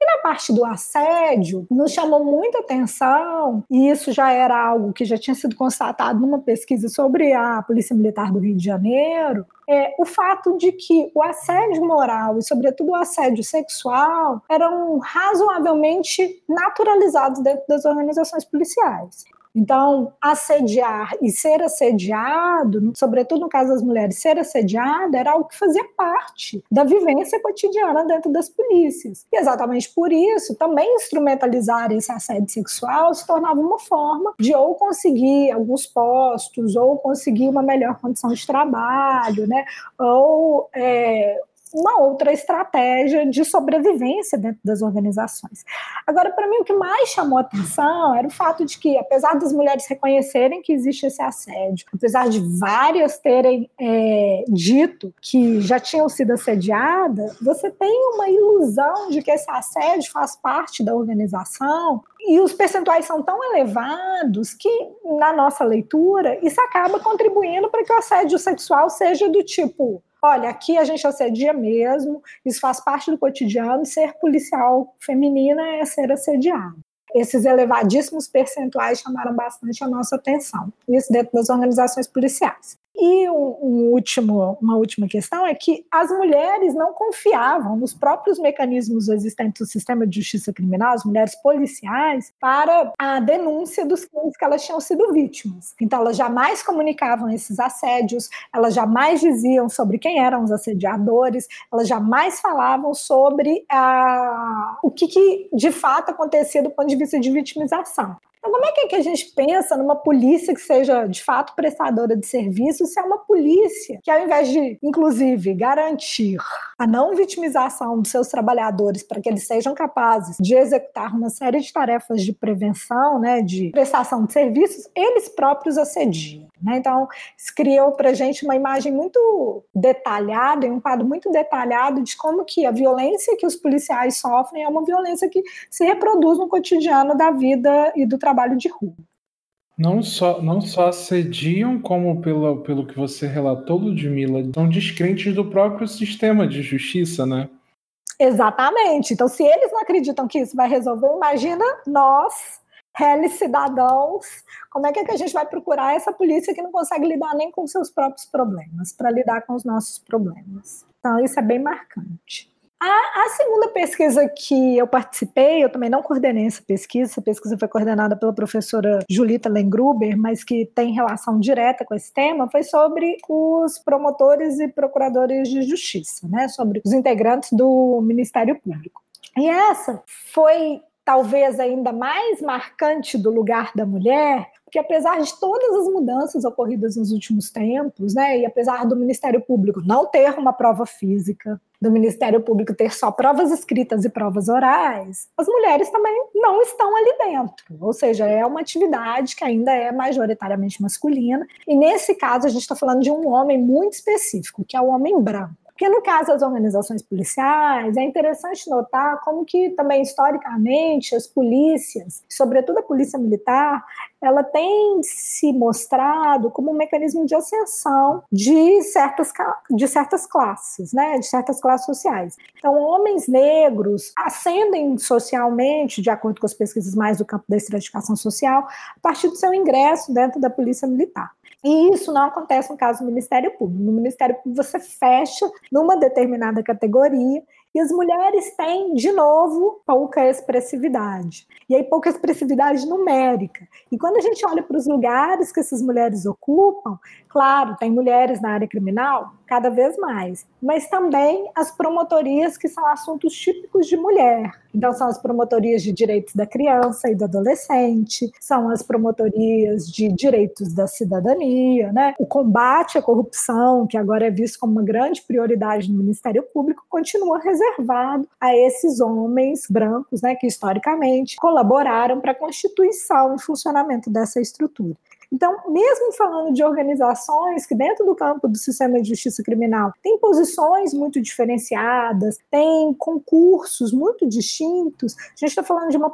E na parte do assédio, nos chamou muita atenção, e isso já era algo que já tinha sido constatado numa pesquisa sobre a Polícia Militar do Rio de Janeiro, é o fato de que o assédio moral e, sobretudo, o assédio sexual eram razoavelmente naturalizados dentro das organizações policiais. Então, assediar e ser assediado, sobretudo no caso das mulheres, ser assediada era algo que fazia parte da vivência cotidiana dentro das polícias. E exatamente por isso, também instrumentalizar esse assédio sexual se tornava uma forma de ou conseguir alguns postos, ou conseguir uma melhor condição de trabalho, né? ou é, uma outra estratégia de sobrevivência dentro das organizações. Agora, para mim, o que mais chamou atenção era o fato de que, apesar das mulheres reconhecerem que existe esse assédio, apesar de várias terem é, dito que já tinham sido assediadas, você tem uma ilusão de que esse assédio faz parte da organização e os percentuais são tão elevados que, na nossa leitura, isso acaba contribuindo para que o assédio sexual seja do tipo olha, aqui a gente assedia mesmo, isso faz parte do cotidiano, ser policial feminina é ser assediado. Esses elevadíssimos percentuais chamaram bastante a nossa atenção, isso dentro das organizações policiais. E um, último, uma última questão é que as mulheres não confiavam nos próprios mecanismos existentes do sistema de justiça criminal, as mulheres policiais, para a denúncia dos crimes que elas tinham sido vítimas. Então, elas jamais comunicavam esses assédios, elas jamais diziam sobre quem eram os assediadores, elas jamais falavam sobre ah, o que, que de fato acontecia do ponto de vista de vitimização. Então, como é que, é que a gente pensa numa polícia que seja de fato prestadora de serviço se é uma polícia que, ao invés de, inclusive, garantir a não vitimização dos seus trabalhadores para que eles sejam capazes de executar uma série de tarefas de prevenção, né, de prestação de serviços, eles próprios assediam. Né? Então, isso criou para a gente uma imagem muito detalhada, um quadro muito detalhado de como que a violência que os policiais sofrem é uma violência que se reproduz no cotidiano da vida e do trabalho de rua. Não só, não só assediam, como pelo, pelo que você relatou, Ludmilla, são descrentes do próprio sistema de justiça, né? Exatamente. Então, se eles não acreditam que isso vai resolver, imagina nós, réis cidadãos, como é que, é que a gente vai procurar essa polícia que não consegue lidar nem com seus próprios problemas, para lidar com os nossos problemas. Então, isso é bem marcante. A, a, segunda pesquisa que eu participei, eu também não coordenei essa pesquisa, essa pesquisa foi coordenada pela professora Julita Lengruber, mas que tem relação direta com esse tema, foi sobre os promotores e procuradores de justiça, né, sobre os integrantes do Ministério Público. E essa foi talvez ainda mais marcante do lugar da mulher, porque apesar de todas as mudanças ocorridas nos últimos tempos, né, e apesar do Ministério Público não ter uma prova física, do Ministério Público ter só provas escritas e provas orais, as mulheres também não estão ali dentro. Ou seja, é uma atividade que ainda é majoritariamente masculina. E nesse caso, a gente está falando de um homem muito específico, que é o homem branco. Porque no caso das organizações policiais, é interessante notar como que também historicamente as polícias, sobretudo a polícia militar, ela tem se mostrado como um mecanismo de ascensão de certas, de certas classes, né, de certas classes sociais. Então, homens negros ascendem socialmente, de acordo com as pesquisas mais do campo da estratificação social, a partir do seu ingresso dentro da polícia militar. E isso não acontece no caso do Ministério Público. No Ministério Público, você fecha numa determinada categoria e as mulheres têm, de novo, pouca expressividade. E aí, pouca expressividade numérica. E quando a gente olha para os lugares que essas mulheres ocupam, claro, tem mulheres na área criminal, cada vez mais, mas também as promotorias que são assuntos típicos de mulher. Então, são as promotorias de direitos da criança e do adolescente, são as promotorias de direitos da cidadania, né? O combate à corrupção, que agora é visto como uma grande prioridade no Ministério Público, continua reservado a esses homens brancos, né, que historicamente colaboraram para a constituição e funcionamento dessa estrutura. Então, mesmo falando de organizações que, dentro do campo do sistema de justiça criminal, têm posições muito diferenciadas, têm concursos muito distintos, a gente está falando de uma,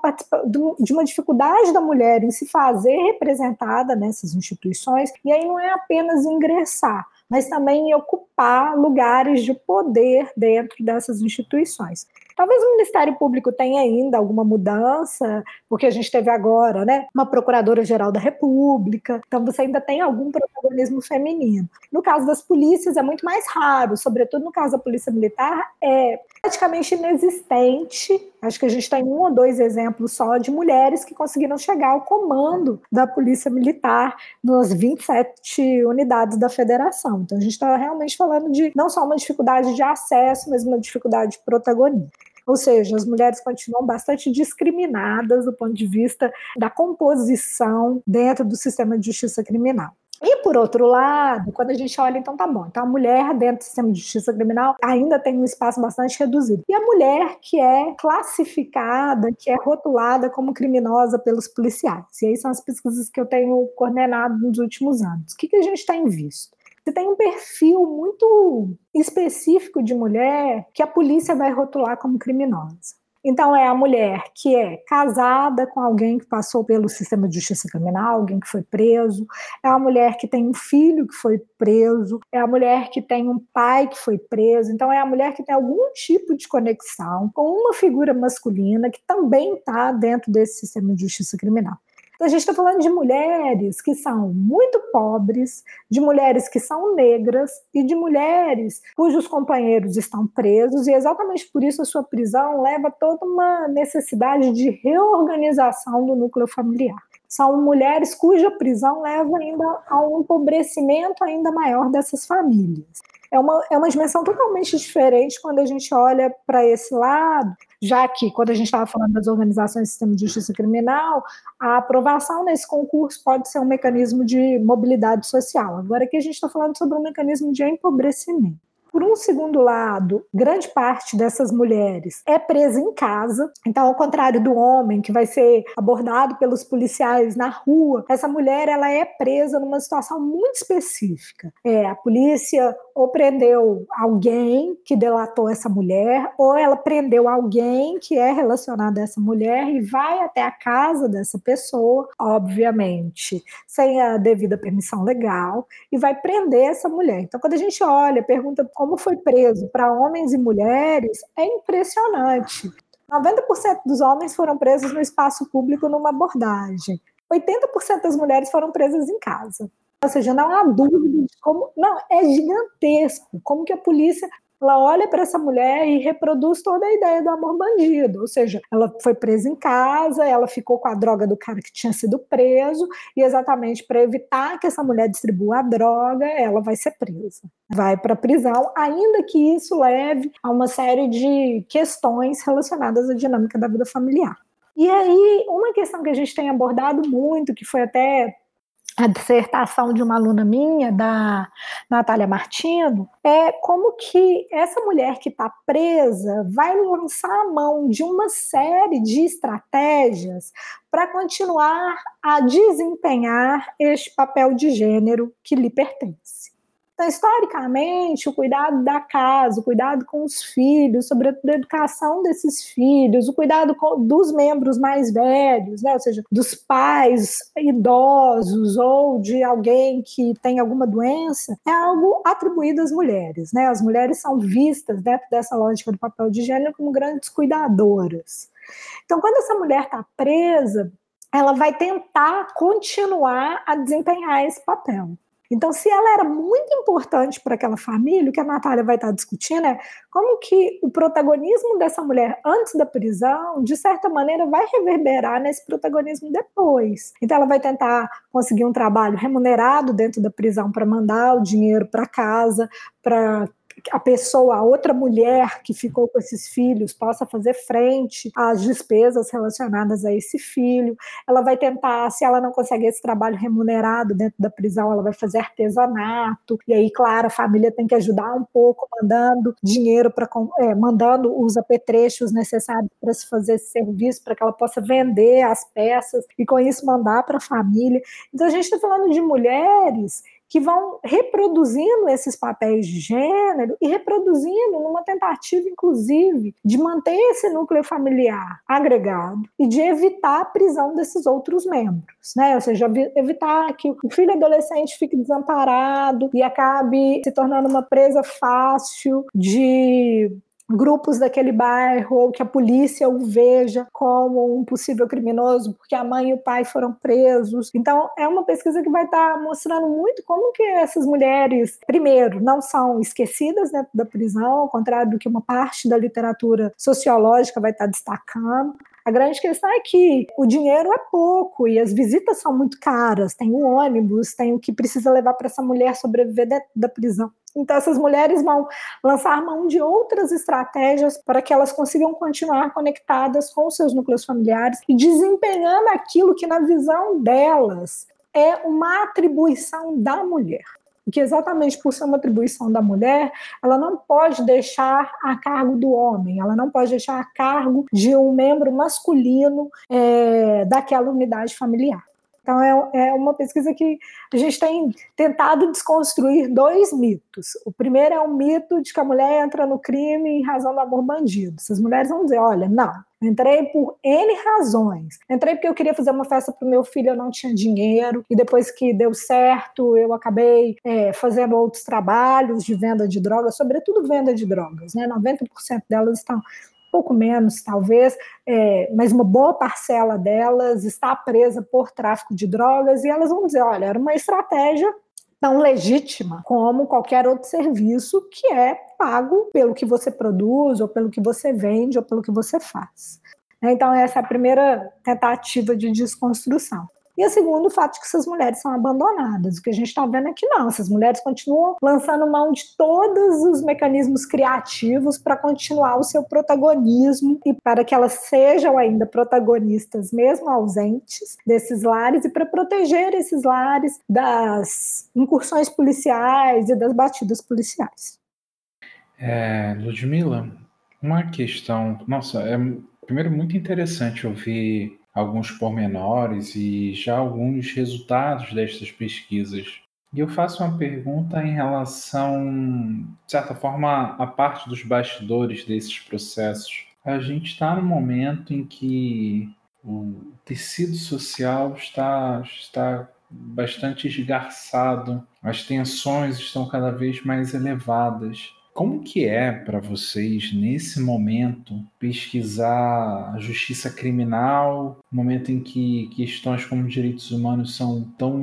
de uma dificuldade da mulher em se fazer representada nessas instituições, e aí não é apenas ingressar, mas também em ocupar lugares de poder dentro dessas instituições. Talvez o Ministério Público tenha ainda alguma mudança, porque a gente teve agora, né, uma Procuradora-Geral da República, então você ainda tem algum protagonismo feminino. No caso das polícias é muito mais raro, sobretudo no caso da Polícia Militar, é praticamente inexistente. Acho que a gente tem um ou dois exemplos só de mulheres que conseguiram chegar ao comando da Polícia Militar nas 27 unidades da federação. Então a gente está realmente falando de não só uma dificuldade de acesso, mas uma dificuldade de protagonismo. Ou seja, as mulheres continuam bastante discriminadas do ponto de vista da composição dentro do sistema de justiça criminal. E por outro lado, quando a gente olha, então tá bom. Então a mulher dentro do sistema de justiça criminal ainda tem um espaço bastante reduzido. E a mulher que é classificada, que é rotulada como criminosa pelos policiais. E aí são as pesquisas que eu tenho coordenado nos últimos anos. O que, que a gente tem visto? Você tem um perfil muito específico de mulher que a polícia vai rotular como criminosa. Então, é a mulher que é casada com alguém que passou pelo sistema de justiça criminal, alguém que foi preso, é a mulher que tem um filho que foi preso, é a mulher que tem um pai que foi preso, então é a mulher que tem algum tipo de conexão com uma figura masculina que também está dentro desse sistema de justiça criminal. Então, a gente está falando de mulheres que são muito pobres, de mulheres que são negras e de mulheres cujos companheiros estão presos, e exatamente por isso a sua prisão leva toda uma necessidade de reorganização do núcleo familiar. São mulheres cuja prisão leva ainda a um empobrecimento ainda maior dessas famílias é uma, é uma dimensão totalmente diferente quando a gente olha para esse lado, já que, quando a gente estava falando das organizações do sistema de justiça criminal, a aprovação nesse concurso pode ser um mecanismo de mobilidade social. Agora aqui a gente está falando sobre um mecanismo de empobrecimento. Por um segundo lado, grande parte dessas mulheres é presa em casa, então, ao contrário do homem que vai ser abordado pelos policiais na rua, essa mulher ela é presa numa situação muito específica. É, a polícia ou prendeu alguém que delatou essa mulher, ou ela prendeu alguém que é relacionado a essa mulher e vai até a casa dessa pessoa, obviamente, sem a devida permissão legal, e vai prender essa mulher. Então, quando a gente olha, pergunta como foi preso para homens e mulheres, é impressionante. 90% dos homens foram presos no espaço público numa abordagem. 80% das mulheres foram presas em casa. Ou seja, não há dúvida de como. Não, é gigantesco. Como que a polícia ela olha para essa mulher e reproduz toda a ideia do amor bandido. Ou seja, ela foi presa em casa, ela ficou com a droga do cara que tinha sido preso, e exatamente para evitar que essa mulher distribua a droga, ela vai ser presa. Vai para a prisão, ainda que isso leve a uma série de questões relacionadas à dinâmica da vida familiar. E aí, uma questão que a gente tem abordado muito, que foi até a dissertação de uma aluna minha, da Natália Martino, é como que essa mulher que está presa vai lançar a mão de uma série de estratégias para continuar a desempenhar este papel de gênero que lhe pertence. Então, historicamente, o cuidado da casa, o cuidado com os filhos, sobre a educação desses filhos, o cuidado com, dos membros mais velhos, né? ou seja, dos pais idosos ou de alguém que tem alguma doença, é algo atribuído às mulheres. Né? As mulheres são vistas, dentro dessa lógica do papel de gênero, como grandes cuidadoras. Então, quando essa mulher está presa, ela vai tentar continuar a desempenhar esse papel. Então, se ela era muito importante para aquela família, o que a Natália vai estar discutindo é como que o protagonismo dessa mulher antes da prisão, de certa maneira, vai reverberar nesse protagonismo depois. Então, ela vai tentar conseguir um trabalho remunerado dentro da prisão para mandar o dinheiro para casa, para a pessoa, a outra mulher que ficou com esses filhos, possa fazer frente às despesas relacionadas a esse filho. Ela vai tentar, se ela não consegue esse trabalho remunerado dentro da prisão, ela vai fazer artesanato. E aí, claro, a família tem que ajudar um pouco, mandando dinheiro para, é, mandando os apetrechos necessários para se fazer esse serviço, para que ela possa vender as peças e com isso mandar para a família. Então, a gente está falando de mulheres que vão reproduzindo esses papéis de gênero e reproduzindo numa tentativa, inclusive, de manter esse núcleo familiar agregado e de evitar a prisão desses outros membros, né? Ou seja, evitar que o filho adolescente fique desamparado e acabe se tornando uma presa fácil de grupos daquele bairro ou que a polícia o veja como um possível criminoso porque a mãe e o pai foram presos. Então é uma pesquisa que vai estar mostrando muito como que essas mulheres, primeiro, não são esquecidas dentro da prisão, ao contrário do que uma parte da literatura sociológica vai estar destacando. A grande questão é que o dinheiro é pouco e as visitas são muito caras. Tem o ônibus, tem o que precisa levar para essa mulher sobreviver dentro da prisão. Então, essas mulheres vão lançar mão de outras estratégias para que elas consigam continuar conectadas com seus núcleos familiares e desempenhando aquilo que, na visão delas, é uma atribuição da mulher que exatamente por ser uma atribuição da mulher, ela não pode deixar a cargo do homem, ela não pode deixar a cargo de um membro masculino é, daquela unidade familiar. Então, é, é uma pesquisa que a gente tem tentado desconstruir dois mitos. O primeiro é o mito de que a mulher entra no crime em razão do amor bandido. Essas mulheres vão dizer: olha, não, Entrei por N razões. Entrei porque eu queria fazer uma festa para o meu filho, eu não tinha dinheiro, e depois que deu certo, eu acabei é, fazendo outros trabalhos de venda de drogas, sobretudo venda de drogas. Né? 90% delas estão pouco menos, talvez, é, mas uma boa parcela delas está presa por tráfico de drogas e elas vão dizer: olha, era uma estratégia tão legítima como qualquer outro serviço que é pago pelo que você produz, ou pelo que você vende, ou pelo que você faz. Então, essa é a primeira tentativa de desconstrução. E a segunda, o fato de que essas mulheres são abandonadas. O que a gente está vendo é que não, essas mulheres continuam lançando mão de todos os mecanismos criativos para continuar o seu protagonismo e para que elas sejam ainda protagonistas, mesmo ausentes, desses lares e para proteger esses lares das incursões policiais e das batidas policiais. É, Ludmila, uma questão. Nossa, é primeiro muito interessante ouvir alguns pormenores e já alguns resultados destas pesquisas. E eu faço uma pergunta em relação, de certa forma, à parte dos bastidores desses processos. A gente está no momento em que o tecido social está, está bastante esgarçado, as tensões estão cada vez mais elevadas. Como que é para vocês, nesse momento, pesquisar a justiça criminal, momento em que questões como direitos humanos são tão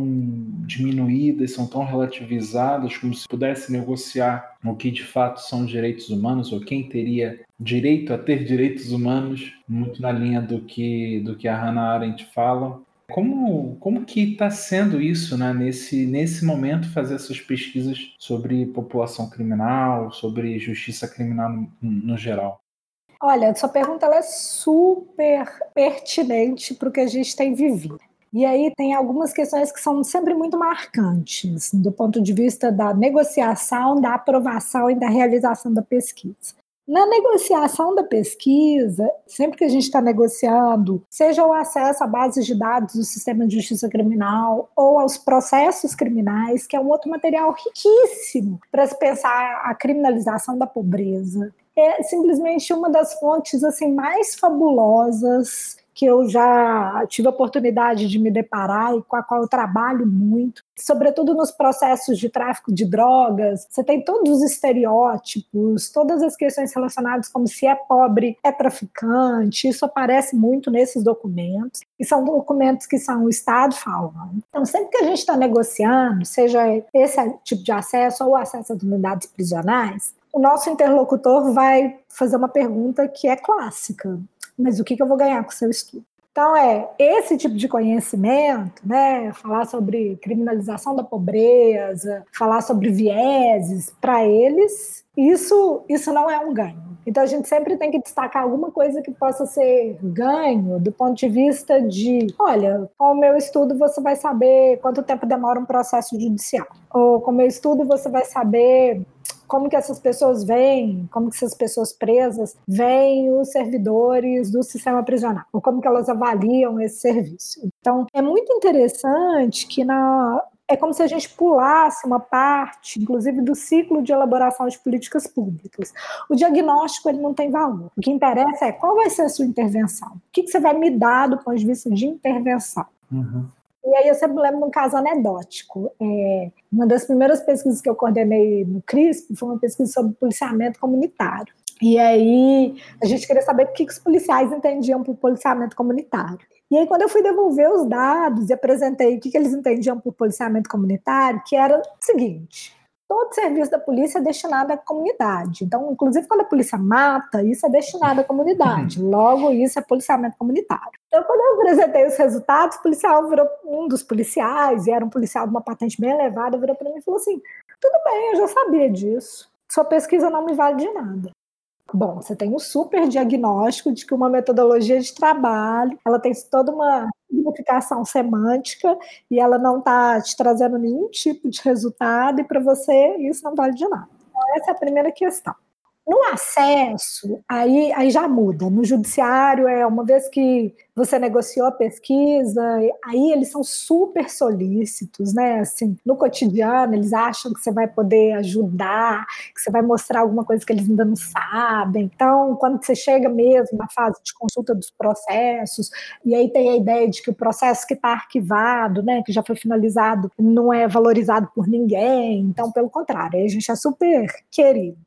diminuídas, são tão relativizadas, como se pudesse negociar o que de fato são direitos humanos, ou quem teria direito a ter direitos humanos, muito na linha do que, do que a Hannah Arendt fala. Como, como que está sendo isso, né, nesse, nesse momento, fazer essas pesquisas sobre população criminal, sobre justiça criminal no, no geral? Olha, sua pergunta é super pertinente para o que a gente tem vivido. E aí tem algumas questões que são sempre muito marcantes do ponto de vista da negociação, da aprovação e da realização da pesquisa. Na negociação da pesquisa, sempre que a gente está negociando, seja o acesso a bases de dados do sistema de justiça criminal ou aos processos criminais, que é um outro material riquíssimo para se pensar a criminalização da pobreza, é simplesmente uma das fontes assim mais fabulosas que eu já tive a oportunidade de me deparar e com a qual eu trabalho muito, sobretudo nos processos de tráfico de drogas. Você tem todos os estereótipos, todas as questões relacionadas como se é pobre, é traficante. Isso aparece muito nesses documentos. E são documentos que são o Estado falando. Então, sempre que a gente está negociando, seja esse tipo de acesso ou acesso às unidades prisionais, o nosso interlocutor vai fazer uma pergunta que é clássica mas o que, que eu vou ganhar com o seu estudo? Então, é esse tipo de conhecimento, né? Falar sobre criminalização da pobreza, falar sobre vieses, para eles, isso, isso não é um ganho. Então, a gente sempre tem que destacar alguma coisa que possa ser ganho do ponto de vista de: olha, com o meu estudo você vai saber quanto tempo demora um processo judicial. Ou com o meu estudo você vai saber como que essas pessoas veem, como que essas pessoas presas veem os servidores do sistema prisional, ou como que elas avaliam esse serviço. Então, é muito interessante que na é como se a gente pulasse uma parte, inclusive, do ciclo de elaboração de políticas públicas. O diagnóstico ele não tem valor. O que interessa é qual vai ser a sua intervenção. O que, que você vai me dar do ponto de vista de intervenção. Uhum. E aí eu sempre lembro de um caso anedótico. É, uma das primeiras pesquisas que eu coordenei no CRISP foi uma pesquisa sobre policiamento comunitário. E aí a gente queria saber o que, que os policiais entendiam por policiamento comunitário. E aí, quando eu fui devolver os dados e apresentei o que, que eles entendiam por policiamento comunitário, que era o seguinte: todo serviço da polícia é destinado à comunidade. Então, inclusive quando a polícia mata, isso é destinado à comunidade. Uhum. Logo, isso é policiamento comunitário. Então, quando eu apresentei os resultados, o policial virou um dos policiais, e era um policial de uma patente bem elevada, virou para mim e falou assim: tudo bem, eu já sabia disso. Sua pesquisa não me vale de nada. Bom, você tem um super diagnóstico de que uma metodologia de trabalho, ela tem toda uma significação semântica e ela não está te trazendo nenhum tipo de resultado e para você isso não vale de nada. Então, essa é a primeira questão. No acesso, aí, aí já muda. No judiciário, é uma vez que você negociou a pesquisa, aí eles são super solícitos, né? Assim, no cotidiano, eles acham que você vai poder ajudar, que você vai mostrar alguma coisa que eles ainda não sabem. Então, quando você chega mesmo na fase de consulta dos processos, e aí tem a ideia de que o processo que está arquivado, né, que já foi finalizado, não é valorizado por ninguém. Então, pelo contrário, a gente é super querido.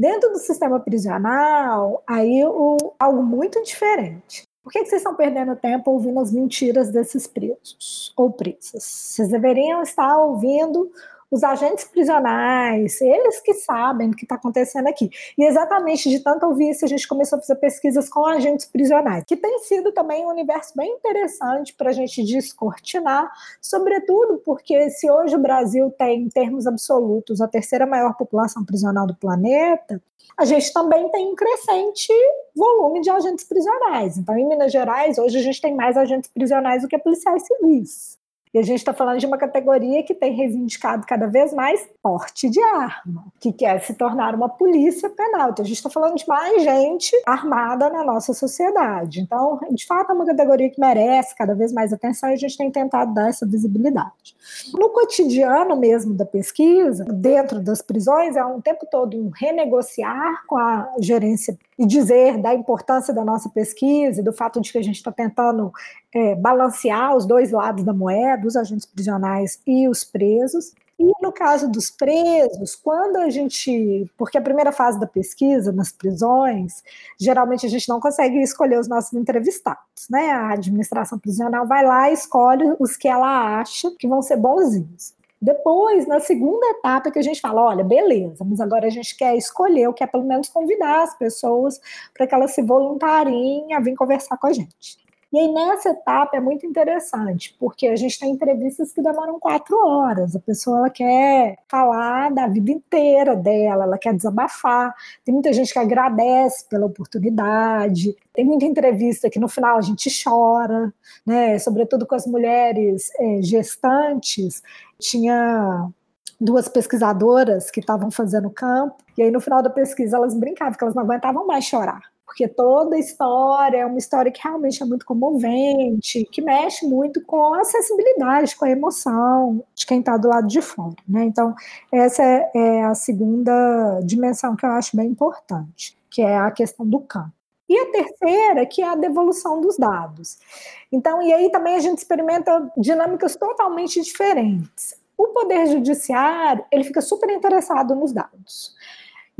Dentro do sistema prisional, aí o, algo muito diferente. Por que, que vocês estão perdendo tempo ouvindo as mentiras desses presos ou presas? Vocês deveriam estar ouvindo os agentes prisionais, eles que sabem o que está acontecendo aqui. E exatamente de tanto ouvir isso, a gente começou a fazer pesquisas com agentes prisionais, que tem sido também um universo bem interessante para a gente descortinar, sobretudo porque se hoje o Brasil tem, em termos absolutos, a terceira maior população prisional do planeta, a gente também tem um crescente volume de agentes prisionais. Então, em Minas Gerais, hoje a gente tem mais agentes prisionais do que policiais civis. E a gente está falando de uma categoria que tem reivindicado cada vez mais porte de arma, que quer se tornar uma polícia penal. Então, a gente está falando de mais gente armada na nossa sociedade. Então, de fato, é uma categoria que merece cada vez mais atenção e a gente tem tentado dar essa visibilidade. No cotidiano mesmo da pesquisa, dentro das prisões, é um tempo todo um renegociar com a gerência e dizer da importância da nossa pesquisa do fato de que a gente está tentando é, balancear os dois lados da moeda, os agentes prisionais e os presos. E no caso dos presos, quando a gente. Porque a primeira fase da pesquisa nas prisões, geralmente a gente não consegue escolher os nossos entrevistados, né? A administração prisional vai lá e escolhe os que ela acha que vão ser bonzinhos. Depois, na segunda etapa, que a gente fala: olha, beleza, mas agora a gente quer escolher, ou quer pelo menos convidar as pessoas para que elas se voluntariem a vir conversar com a gente. E aí, nessa etapa, é muito interessante, porque a gente tem entrevistas que demoram quatro horas. A pessoa ela quer falar da vida inteira dela, ela quer desabafar. Tem muita gente que agradece pela oportunidade. Tem muita entrevista que no final a gente chora, né? sobretudo com as mulheres é, gestantes. Tinha duas pesquisadoras que estavam fazendo campo, e aí no final da pesquisa elas brincavam que elas não aguentavam mais chorar porque toda história é uma história que realmente é muito comovente, que mexe muito com a acessibilidade, com a emoção de quem está do lado de fora. Né? Então, essa é, é a segunda dimensão que eu acho bem importante, que é a questão do campo. E a terceira, que é a devolução dos dados. Então, e aí também a gente experimenta dinâmicas totalmente diferentes. O Poder Judiciário, ele fica super interessado nos dados.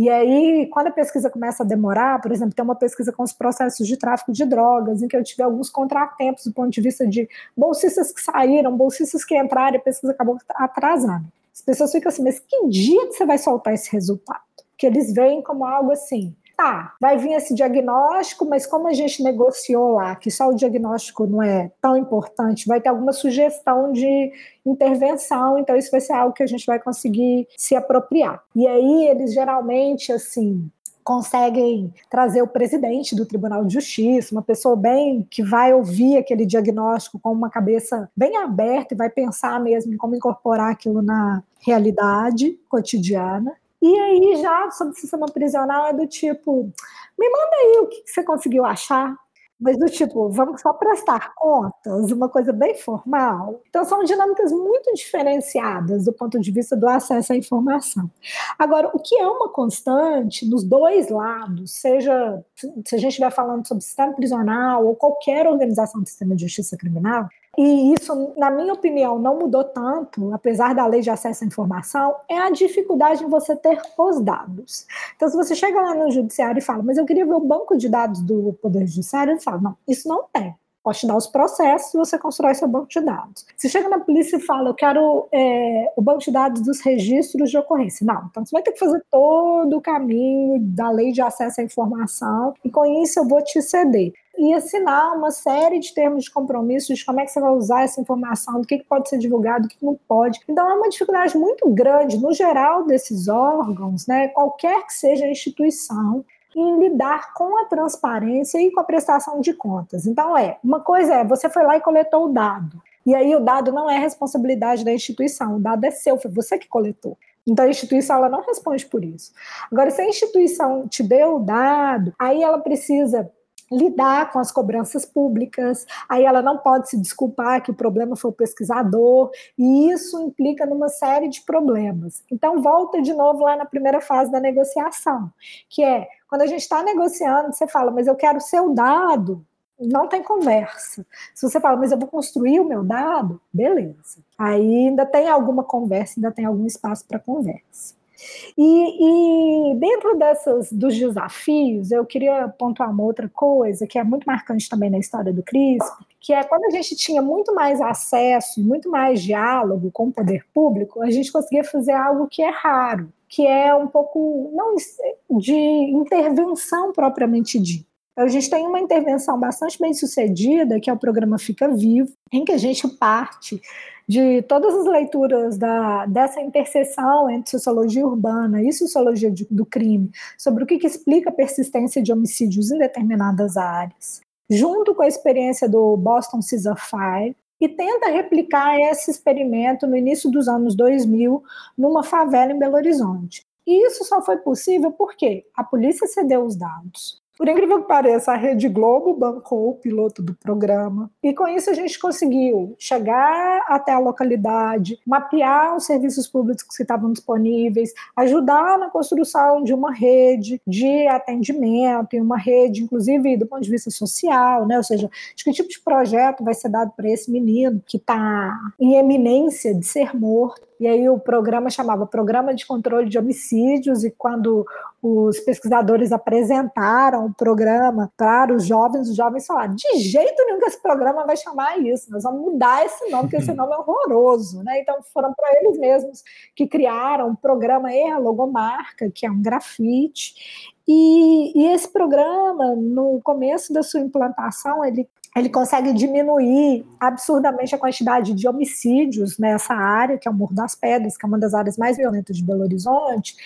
E aí, quando a pesquisa começa a demorar, por exemplo, tem uma pesquisa com os processos de tráfico de drogas, em que eu tive alguns contratempos do ponto de vista de bolsistas que saíram, bolsistas que entraram, a pesquisa acabou atrasando. As pessoas ficam assim, mas que dia que você vai soltar esse resultado? Que eles veem como algo assim, tá, vai vir esse diagnóstico, mas como a gente negociou lá que só o diagnóstico não é tão importante, vai ter alguma sugestão de intervenção, então isso vai ser algo que a gente vai conseguir se apropriar. E aí eles geralmente, assim, conseguem trazer o presidente do Tribunal de Justiça, uma pessoa bem que vai ouvir aquele diagnóstico com uma cabeça bem aberta e vai pensar mesmo em como incorporar aquilo na realidade cotidiana. E aí, já sobre o sistema prisional, é do tipo: me manda aí o que você conseguiu achar. Mas do tipo, vamos só prestar contas, uma coisa bem formal. Então, são dinâmicas muito diferenciadas do ponto de vista do acesso à informação. Agora, o que é uma constante nos dois lados, seja se a gente estiver falando sobre sistema prisional ou qualquer organização do sistema de justiça criminal, e isso, na minha opinião, não mudou tanto, apesar da lei de acesso à informação, é a dificuldade em você ter os dados. Então, se você chega lá no judiciário e fala, mas eu queria ver o banco de dados do Poder Judiciário, ele fala, não, isso não tem. Pode te dar os processos e você constrói seu banco de dados. Se chega na polícia e fala, eu quero é, o banco de dados dos registros de ocorrência. Não, então você vai ter que fazer todo o caminho da lei de acesso à informação e com isso eu vou te ceder e assinar uma série de termos de compromisso de como é que você vai usar essa informação, do que, que pode ser divulgado, o que não pode. Então é uma dificuldade muito grande, no geral, desses órgãos, né, qualquer que seja a instituição, em lidar com a transparência e com a prestação de contas. Então, é, uma coisa é, você foi lá e coletou o dado. E aí o dado não é responsabilidade da instituição, o dado é seu, foi você que coletou. Então a instituição ela não responde por isso. Agora, se a instituição te deu o dado, aí ela precisa lidar com as cobranças públicas, aí ela não pode se desculpar que o problema foi o pesquisador, e isso implica numa série de problemas. Então, volta de novo lá na primeira fase da negociação, que é quando a gente está negociando, você fala, mas eu quero seu dado, não tem conversa. Se você fala, mas eu vou construir o meu dado, beleza. Aí ainda tem alguma conversa, ainda tem algum espaço para conversa. E, e, dentro dessas dos desafios, eu queria pontuar uma outra coisa que é muito marcante também na história do CRISP, que é quando a gente tinha muito mais acesso muito mais diálogo com o poder público, a gente conseguia fazer algo que é raro, que é um pouco não de intervenção propriamente dita. A gente tem uma intervenção bastante bem sucedida, que é o programa Fica Vivo, em que a gente parte de todas as leituras da, dessa interseção entre sociologia urbana e sociologia de, do crime, sobre o que, que explica a persistência de homicídios em determinadas áreas, junto com a experiência do Boston Caesar Fire, e tenta replicar esse experimento no início dos anos 2000 numa favela em Belo Horizonte. E isso só foi possível porque a polícia cedeu os dados, por incrível que pareça, a Rede Globo bancou o piloto do programa. E com isso a gente conseguiu chegar até a localidade, mapear os serviços públicos que estavam disponíveis, ajudar na construção de uma rede de atendimento e uma rede, inclusive, do ponto de vista social, né? ou seja, de que tipo de projeto vai ser dado para esse menino que está em eminência de ser morto. E aí o programa chamava Programa de Controle de Homicídios, e quando os pesquisadores apresentaram o programa para os jovens, os jovens falaram: de jeito nenhum que esse programa vai chamar isso, nós vamos mudar esse nome, porque esse nome é horroroso. Né? Então foram para eles mesmos que criaram o programa E, a logomarca, que é um grafite. E, e, esse programa, no começo da sua implantação, ele ele consegue diminuir absurdamente a quantidade de homicídios nessa área, que é o Morro das Pedras, que é uma das áreas mais violentas de Belo Horizonte,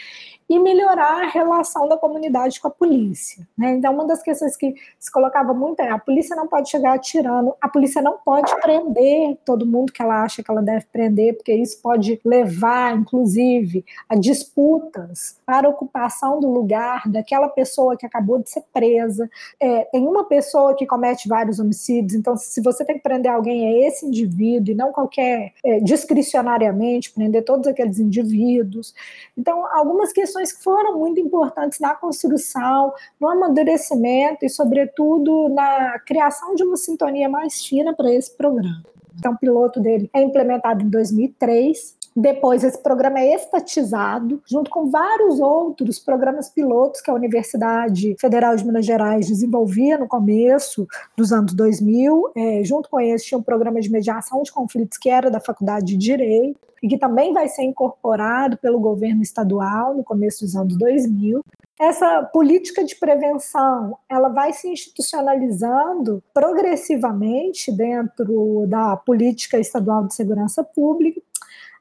e melhorar a relação da comunidade com a polícia. Né? Então, uma das questões que se colocava muito é a polícia não pode chegar atirando, a polícia não pode prender todo mundo que ela acha que ela deve prender, porque isso pode levar, inclusive, a disputas para a ocupação do lugar daquela pessoa que acabou de ser presa. É, tem uma pessoa que comete vários homicídios, então, se você tem que prender alguém, é esse indivíduo, e não qualquer, é, discricionariamente, prender todos aqueles indivíduos. Então, algumas questões questões que foram muito importantes na construção, no amadurecimento e, sobretudo, na criação de uma sintonia mais fina para esse programa. Então, o piloto dele é implementado em 2003. Depois, esse programa é estatizado, junto com vários outros programas pilotos que a Universidade Federal de Minas Gerais desenvolvia no começo dos anos 2000. É, junto com esse, tinha um programa de mediação de conflitos que era da Faculdade de Direito e que também vai ser incorporado pelo governo estadual no começo dos anos 2000. Essa política de prevenção, ela vai se institucionalizando progressivamente dentro da política estadual de segurança pública,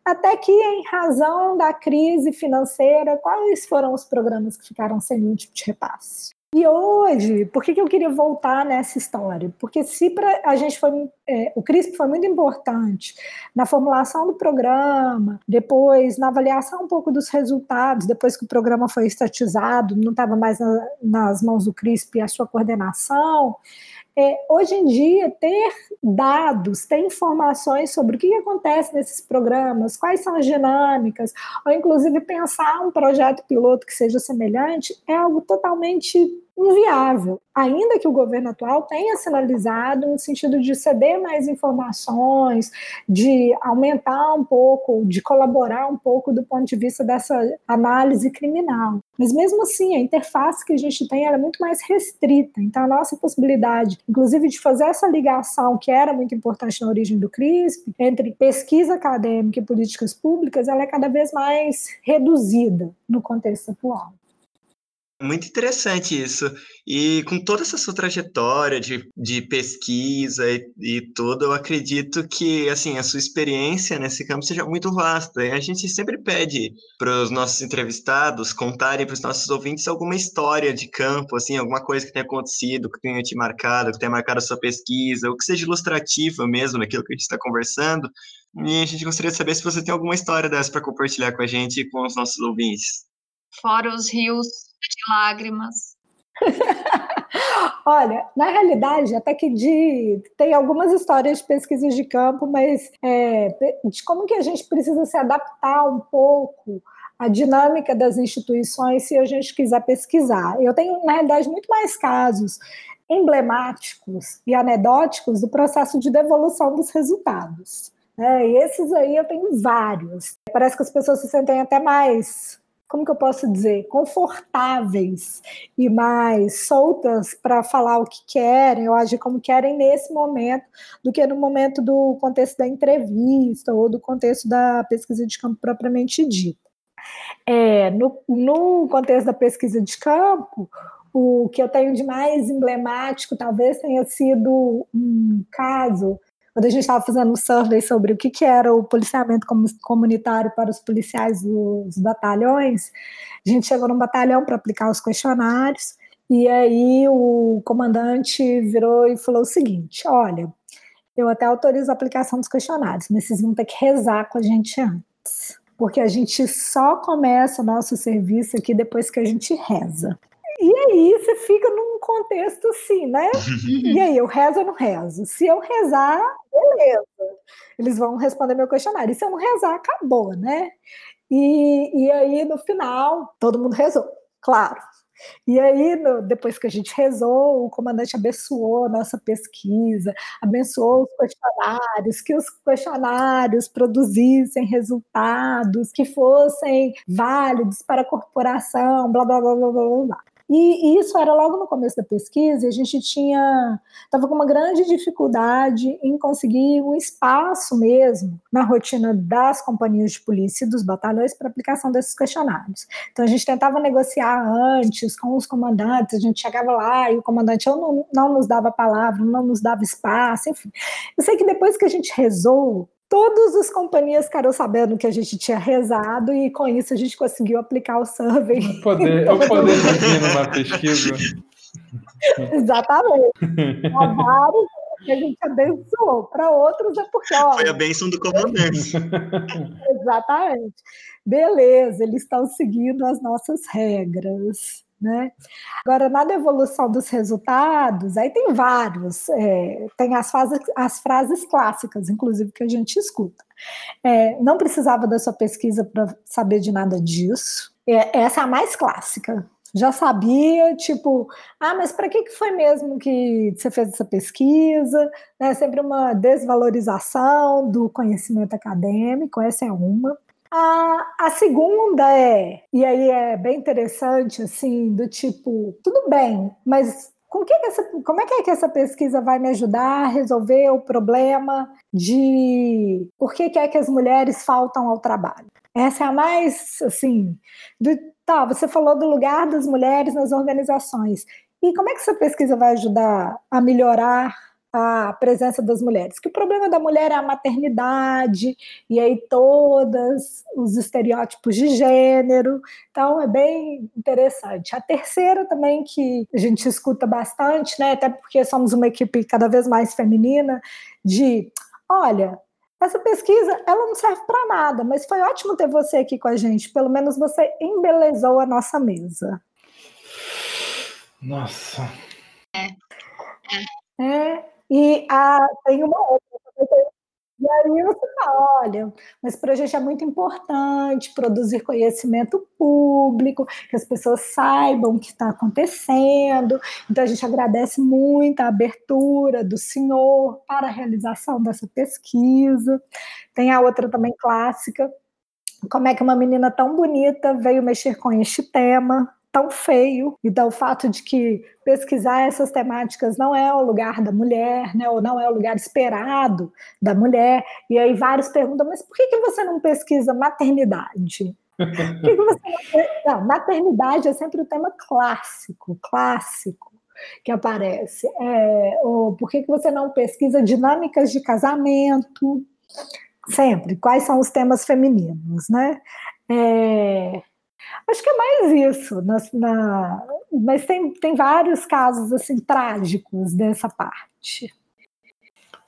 até que, em razão da crise financeira, quais foram os programas que ficaram sem nenhum tipo de repasse? E hoje, por que, que eu queria voltar nessa história? Porque se pra, a gente foi. É, o CRISP foi muito importante na formulação do programa, depois na avaliação um pouco dos resultados, depois que o programa foi estatizado, não estava mais na, nas mãos do CRISP a sua coordenação. É, hoje em dia, ter dados, ter informações sobre o que acontece nesses programas, quais são as dinâmicas, ou inclusive pensar um projeto piloto que seja semelhante, é algo totalmente inviável, ainda que o governo atual tenha sinalizado no sentido de ceder mais informações, de aumentar um pouco, de colaborar um pouco do ponto de vista dessa análise criminal. Mas mesmo assim, a interface que a gente tem é muito mais restrita. Então, a nossa possibilidade, inclusive, de fazer essa ligação que era muito importante na origem do CRISP, entre pesquisa acadêmica e políticas públicas, ela é cada vez mais reduzida no contexto atual. Muito interessante isso. E com toda essa sua trajetória de, de pesquisa e, e tudo, eu acredito que assim a sua experiência nesse campo seja muito vasta. E a gente sempre pede para os nossos entrevistados contarem para os nossos ouvintes alguma história de campo, assim, alguma coisa que tenha acontecido, que tenha te marcado, que tenha marcado a sua pesquisa, ou que seja ilustrativa mesmo naquilo que a gente está conversando. E a gente gostaria de saber se você tem alguma história dessa para compartilhar com a gente e com os nossos ouvintes. Fora os rios de lágrimas. Olha, na realidade, até que de, tem algumas histórias de pesquisas de campo, mas é, de como que a gente precisa se adaptar um pouco à dinâmica das instituições se a gente quiser pesquisar. Eu tenho, na realidade, muito mais casos emblemáticos e anedóticos do processo de devolução dos resultados. É, e esses aí eu tenho vários. Parece que as pessoas se sentem até mais como que eu posso dizer, confortáveis e mais soltas para falar o que querem, ou agir como querem nesse momento, do que no momento do contexto da entrevista ou do contexto da pesquisa de campo propriamente dita. É, no, no contexto da pesquisa de campo, o que eu tenho de mais emblemático talvez tenha sido um caso quando a gente estava fazendo um survey sobre o que, que era o policiamento comunitário para os policiais dos batalhões, a gente chegou num batalhão para aplicar os questionários, e aí o comandante virou e falou o seguinte: olha, eu até autorizo a aplicação dos questionários, mas vocês vão ter que rezar com a gente antes. Porque a gente só começa o nosso serviço aqui depois que a gente reza. E aí você fica num contexto assim, né? E aí, eu rezo ou não rezo? Se eu rezar, beleza. Eles vão responder meu questionário. E se eu não rezar, acabou, né? E, e aí, no final, todo mundo rezou, claro. E aí, no, depois que a gente rezou, o comandante abençoou a nossa pesquisa, abençoou os questionários, que os questionários produzissem resultados que fossem válidos para a corporação, blá, blá, blá, blá, blá, blá. E, e, isso era logo no começo da pesquisa, e a gente tinha estava com uma grande dificuldade em conseguir um espaço mesmo na rotina das companhias de polícia e dos batalhões para aplicação desses questionários. Então a gente tentava negociar antes com os comandantes, a gente chegava lá e o comandante não, não nos dava palavra, não nos dava espaço, enfim. Eu sei que depois que a gente rezou todas as companhias ficaram sabendo que a gente tinha rezado e com isso a gente conseguiu aplicar o survey. O poder, o poder divino numa pesquisa. Exatamente. Há vários que a gente abençoou, para outros é porque. Ó, Foi a bênção do comandante. Exatamente. Beleza, eles estão seguindo as nossas regras. Né? Agora, na devolução dos resultados, aí tem vários, é, tem as, fases, as frases clássicas, inclusive, que a gente escuta. É, não precisava da sua pesquisa para saber de nada disso. É, essa é a mais clássica. Já sabia, tipo, ah, mas para que, que foi mesmo que você fez essa pesquisa? É sempre uma desvalorização do conhecimento acadêmico, essa é uma. A, a segunda é, e aí é bem interessante, assim, do tipo, tudo bem, mas com que essa, como é que, é que essa pesquisa vai me ajudar a resolver o problema de por que, que é que as mulheres faltam ao trabalho? Essa é a mais, assim, do, tá, você falou do lugar das mulheres nas organizações. E como é que essa pesquisa vai ajudar a melhorar a presença das mulheres, que o problema da mulher é a maternidade, e aí todos os estereótipos de gênero, então é bem interessante. A terceira também que a gente escuta bastante, né, até porque somos uma equipe cada vez mais feminina, de, olha, essa pesquisa, ela não serve para nada, mas foi ótimo ter você aqui com a gente, pelo menos você embelezou a nossa mesa. Nossa. É. É, é e a, tem uma outra. E aí você fala, olha, mas para a gente é muito importante produzir conhecimento público, que as pessoas saibam o que está acontecendo. Então a gente agradece muito a abertura do senhor para a realização dessa pesquisa. Tem a outra também clássica, como é que uma menina tão bonita veio mexer com este tema, tão feio. Então, o fato de que pesquisar essas temáticas não é o lugar da mulher, né, ou não é o lugar esperado da mulher. E aí vários perguntam, mas por que, que você não pesquisa maternidade? Por que, que você não... não, maternidade é sempre o tema clássico, clássico que aparece. É, ou por que, que você não pesquisa dinâmicas de casamento? Sempre. Quais são os temas femininos, né? É, Acho que é mais isso, na, na, mas tem, tem vários casos assim trágicos dessa parte.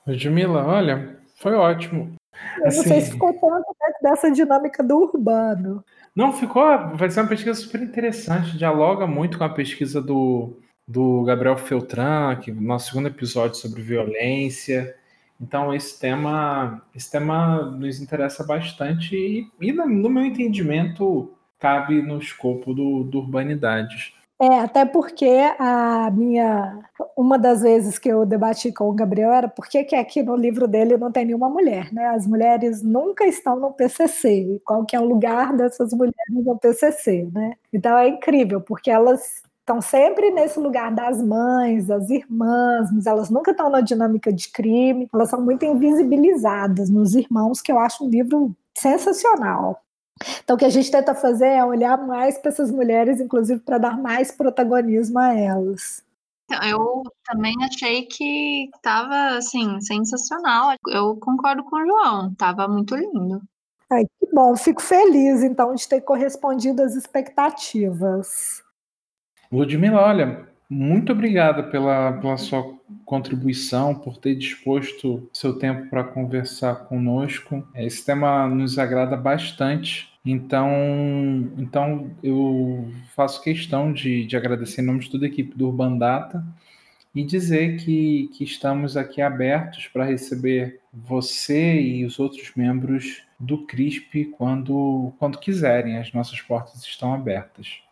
Ludmila, olha, foi ótimo. Eu assim, não sei se ficou tanto dessa dinâmica do urbano. Não, ficou. Vai ser uma pesquisa super interessante, dialoga muito com a pesquisa do, do Gabriel Feltran, que nosso segundo episódio sobre violência. Então esse tema, esse tema nos interessa bastante e, e no meu entendimento cabe no escopo do, do Urbanidades. É, até porque a minha. Uma das vezes que eu debati com o Gabriel era por que, aqui no livro dele não tem nenhuma mulher, né? As mulheres nunca estão no PCC. Qual que é o lugar dessas mulheres no PCC, né? Então é incrível, porque elas estão sempre nesse lugar das mães, das irmãs, mas elas nunca estão na dinâmica de crime, elas são muito invisibilizadas nos irmãos, que eu acho um livro sensacional. Então, o que a gente tenta fazer é olhar mais para essas mulheres, inclusive para dar mais protagonismo a elas. Então, eu também achei que estava assim sensacional. Eu concordo com o João, estava muito lindo. Ai, que bom, fico feliz então de ter correspondido às expectativas. Ludmila, olha, muito obrigada pela, pela sua contribuição, por ter disposto seu tempo para conversar conosco. Esse tema nos agrada bastante. Então, então eu faço questão de, de agradecer em nome de toda a equipe do Urban Data e dizer que, que estamos aqui abertos para receber você e os outros membros do CRISP quando, quando quiserem. As nossas portas estão abertas.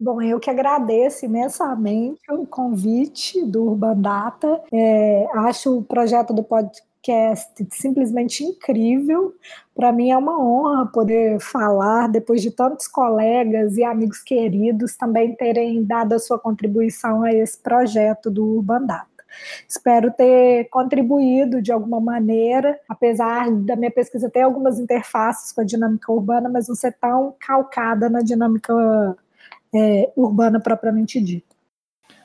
Bom, eu que agradeço imensamente o convite do Urban Data. É, acho o projeto do podcast simplesmente incrível. Para mim é uma honra poder falar, depois de tantos colegas e amigos queridos também terem dado a sua contribuição a esse projeto do Urban Data. Espero ter contribuído de alguma maneira, apesar da minha pesquisa ter algumas interfaces com a dinâmica urbana, mas não ser tão calcada na dinâmica é, urbana propriamente dita.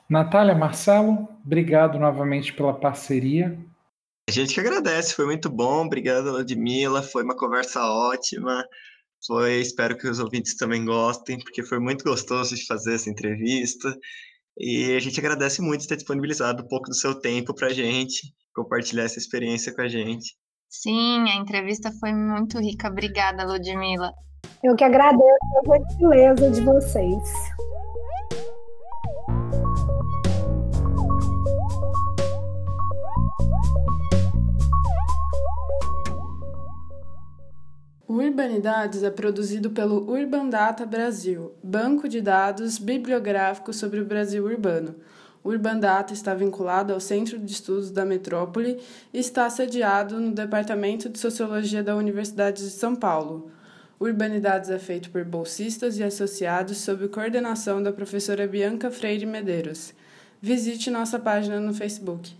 Natália, Marcelo, obrigado novamente pela parceria. A gente que agradece, foi muito bom. Obrigado, Ludmilla. Foi uma conversa ótima. Foi, espero que os ouvintes também gostem, porque foi muito gostoso de fazer essa entrevista. E a gente agradece muito ter disponibilizado um pouco do seu tempo para a gente, compartilhar essa experiência com a gente. Sim, a entrevista foi muito rica. Obrigada, Ludmilla. Eu que agradeço a gentileza de vocês. O Urbanidades é produzido pelo Urban Data Brasil, banco de dados bibliográfico sobre o Brasil urbano. O Urban Data está vinculado ao Centro de Estudos da Metrópole e está sediado no Departamento de Sociologia da Universidade de São Paulo. Urbanidades é feito por bolsistas e associados sob coordenação da professora Bianca Freire Medeiros. Visite nossa página no Facebook.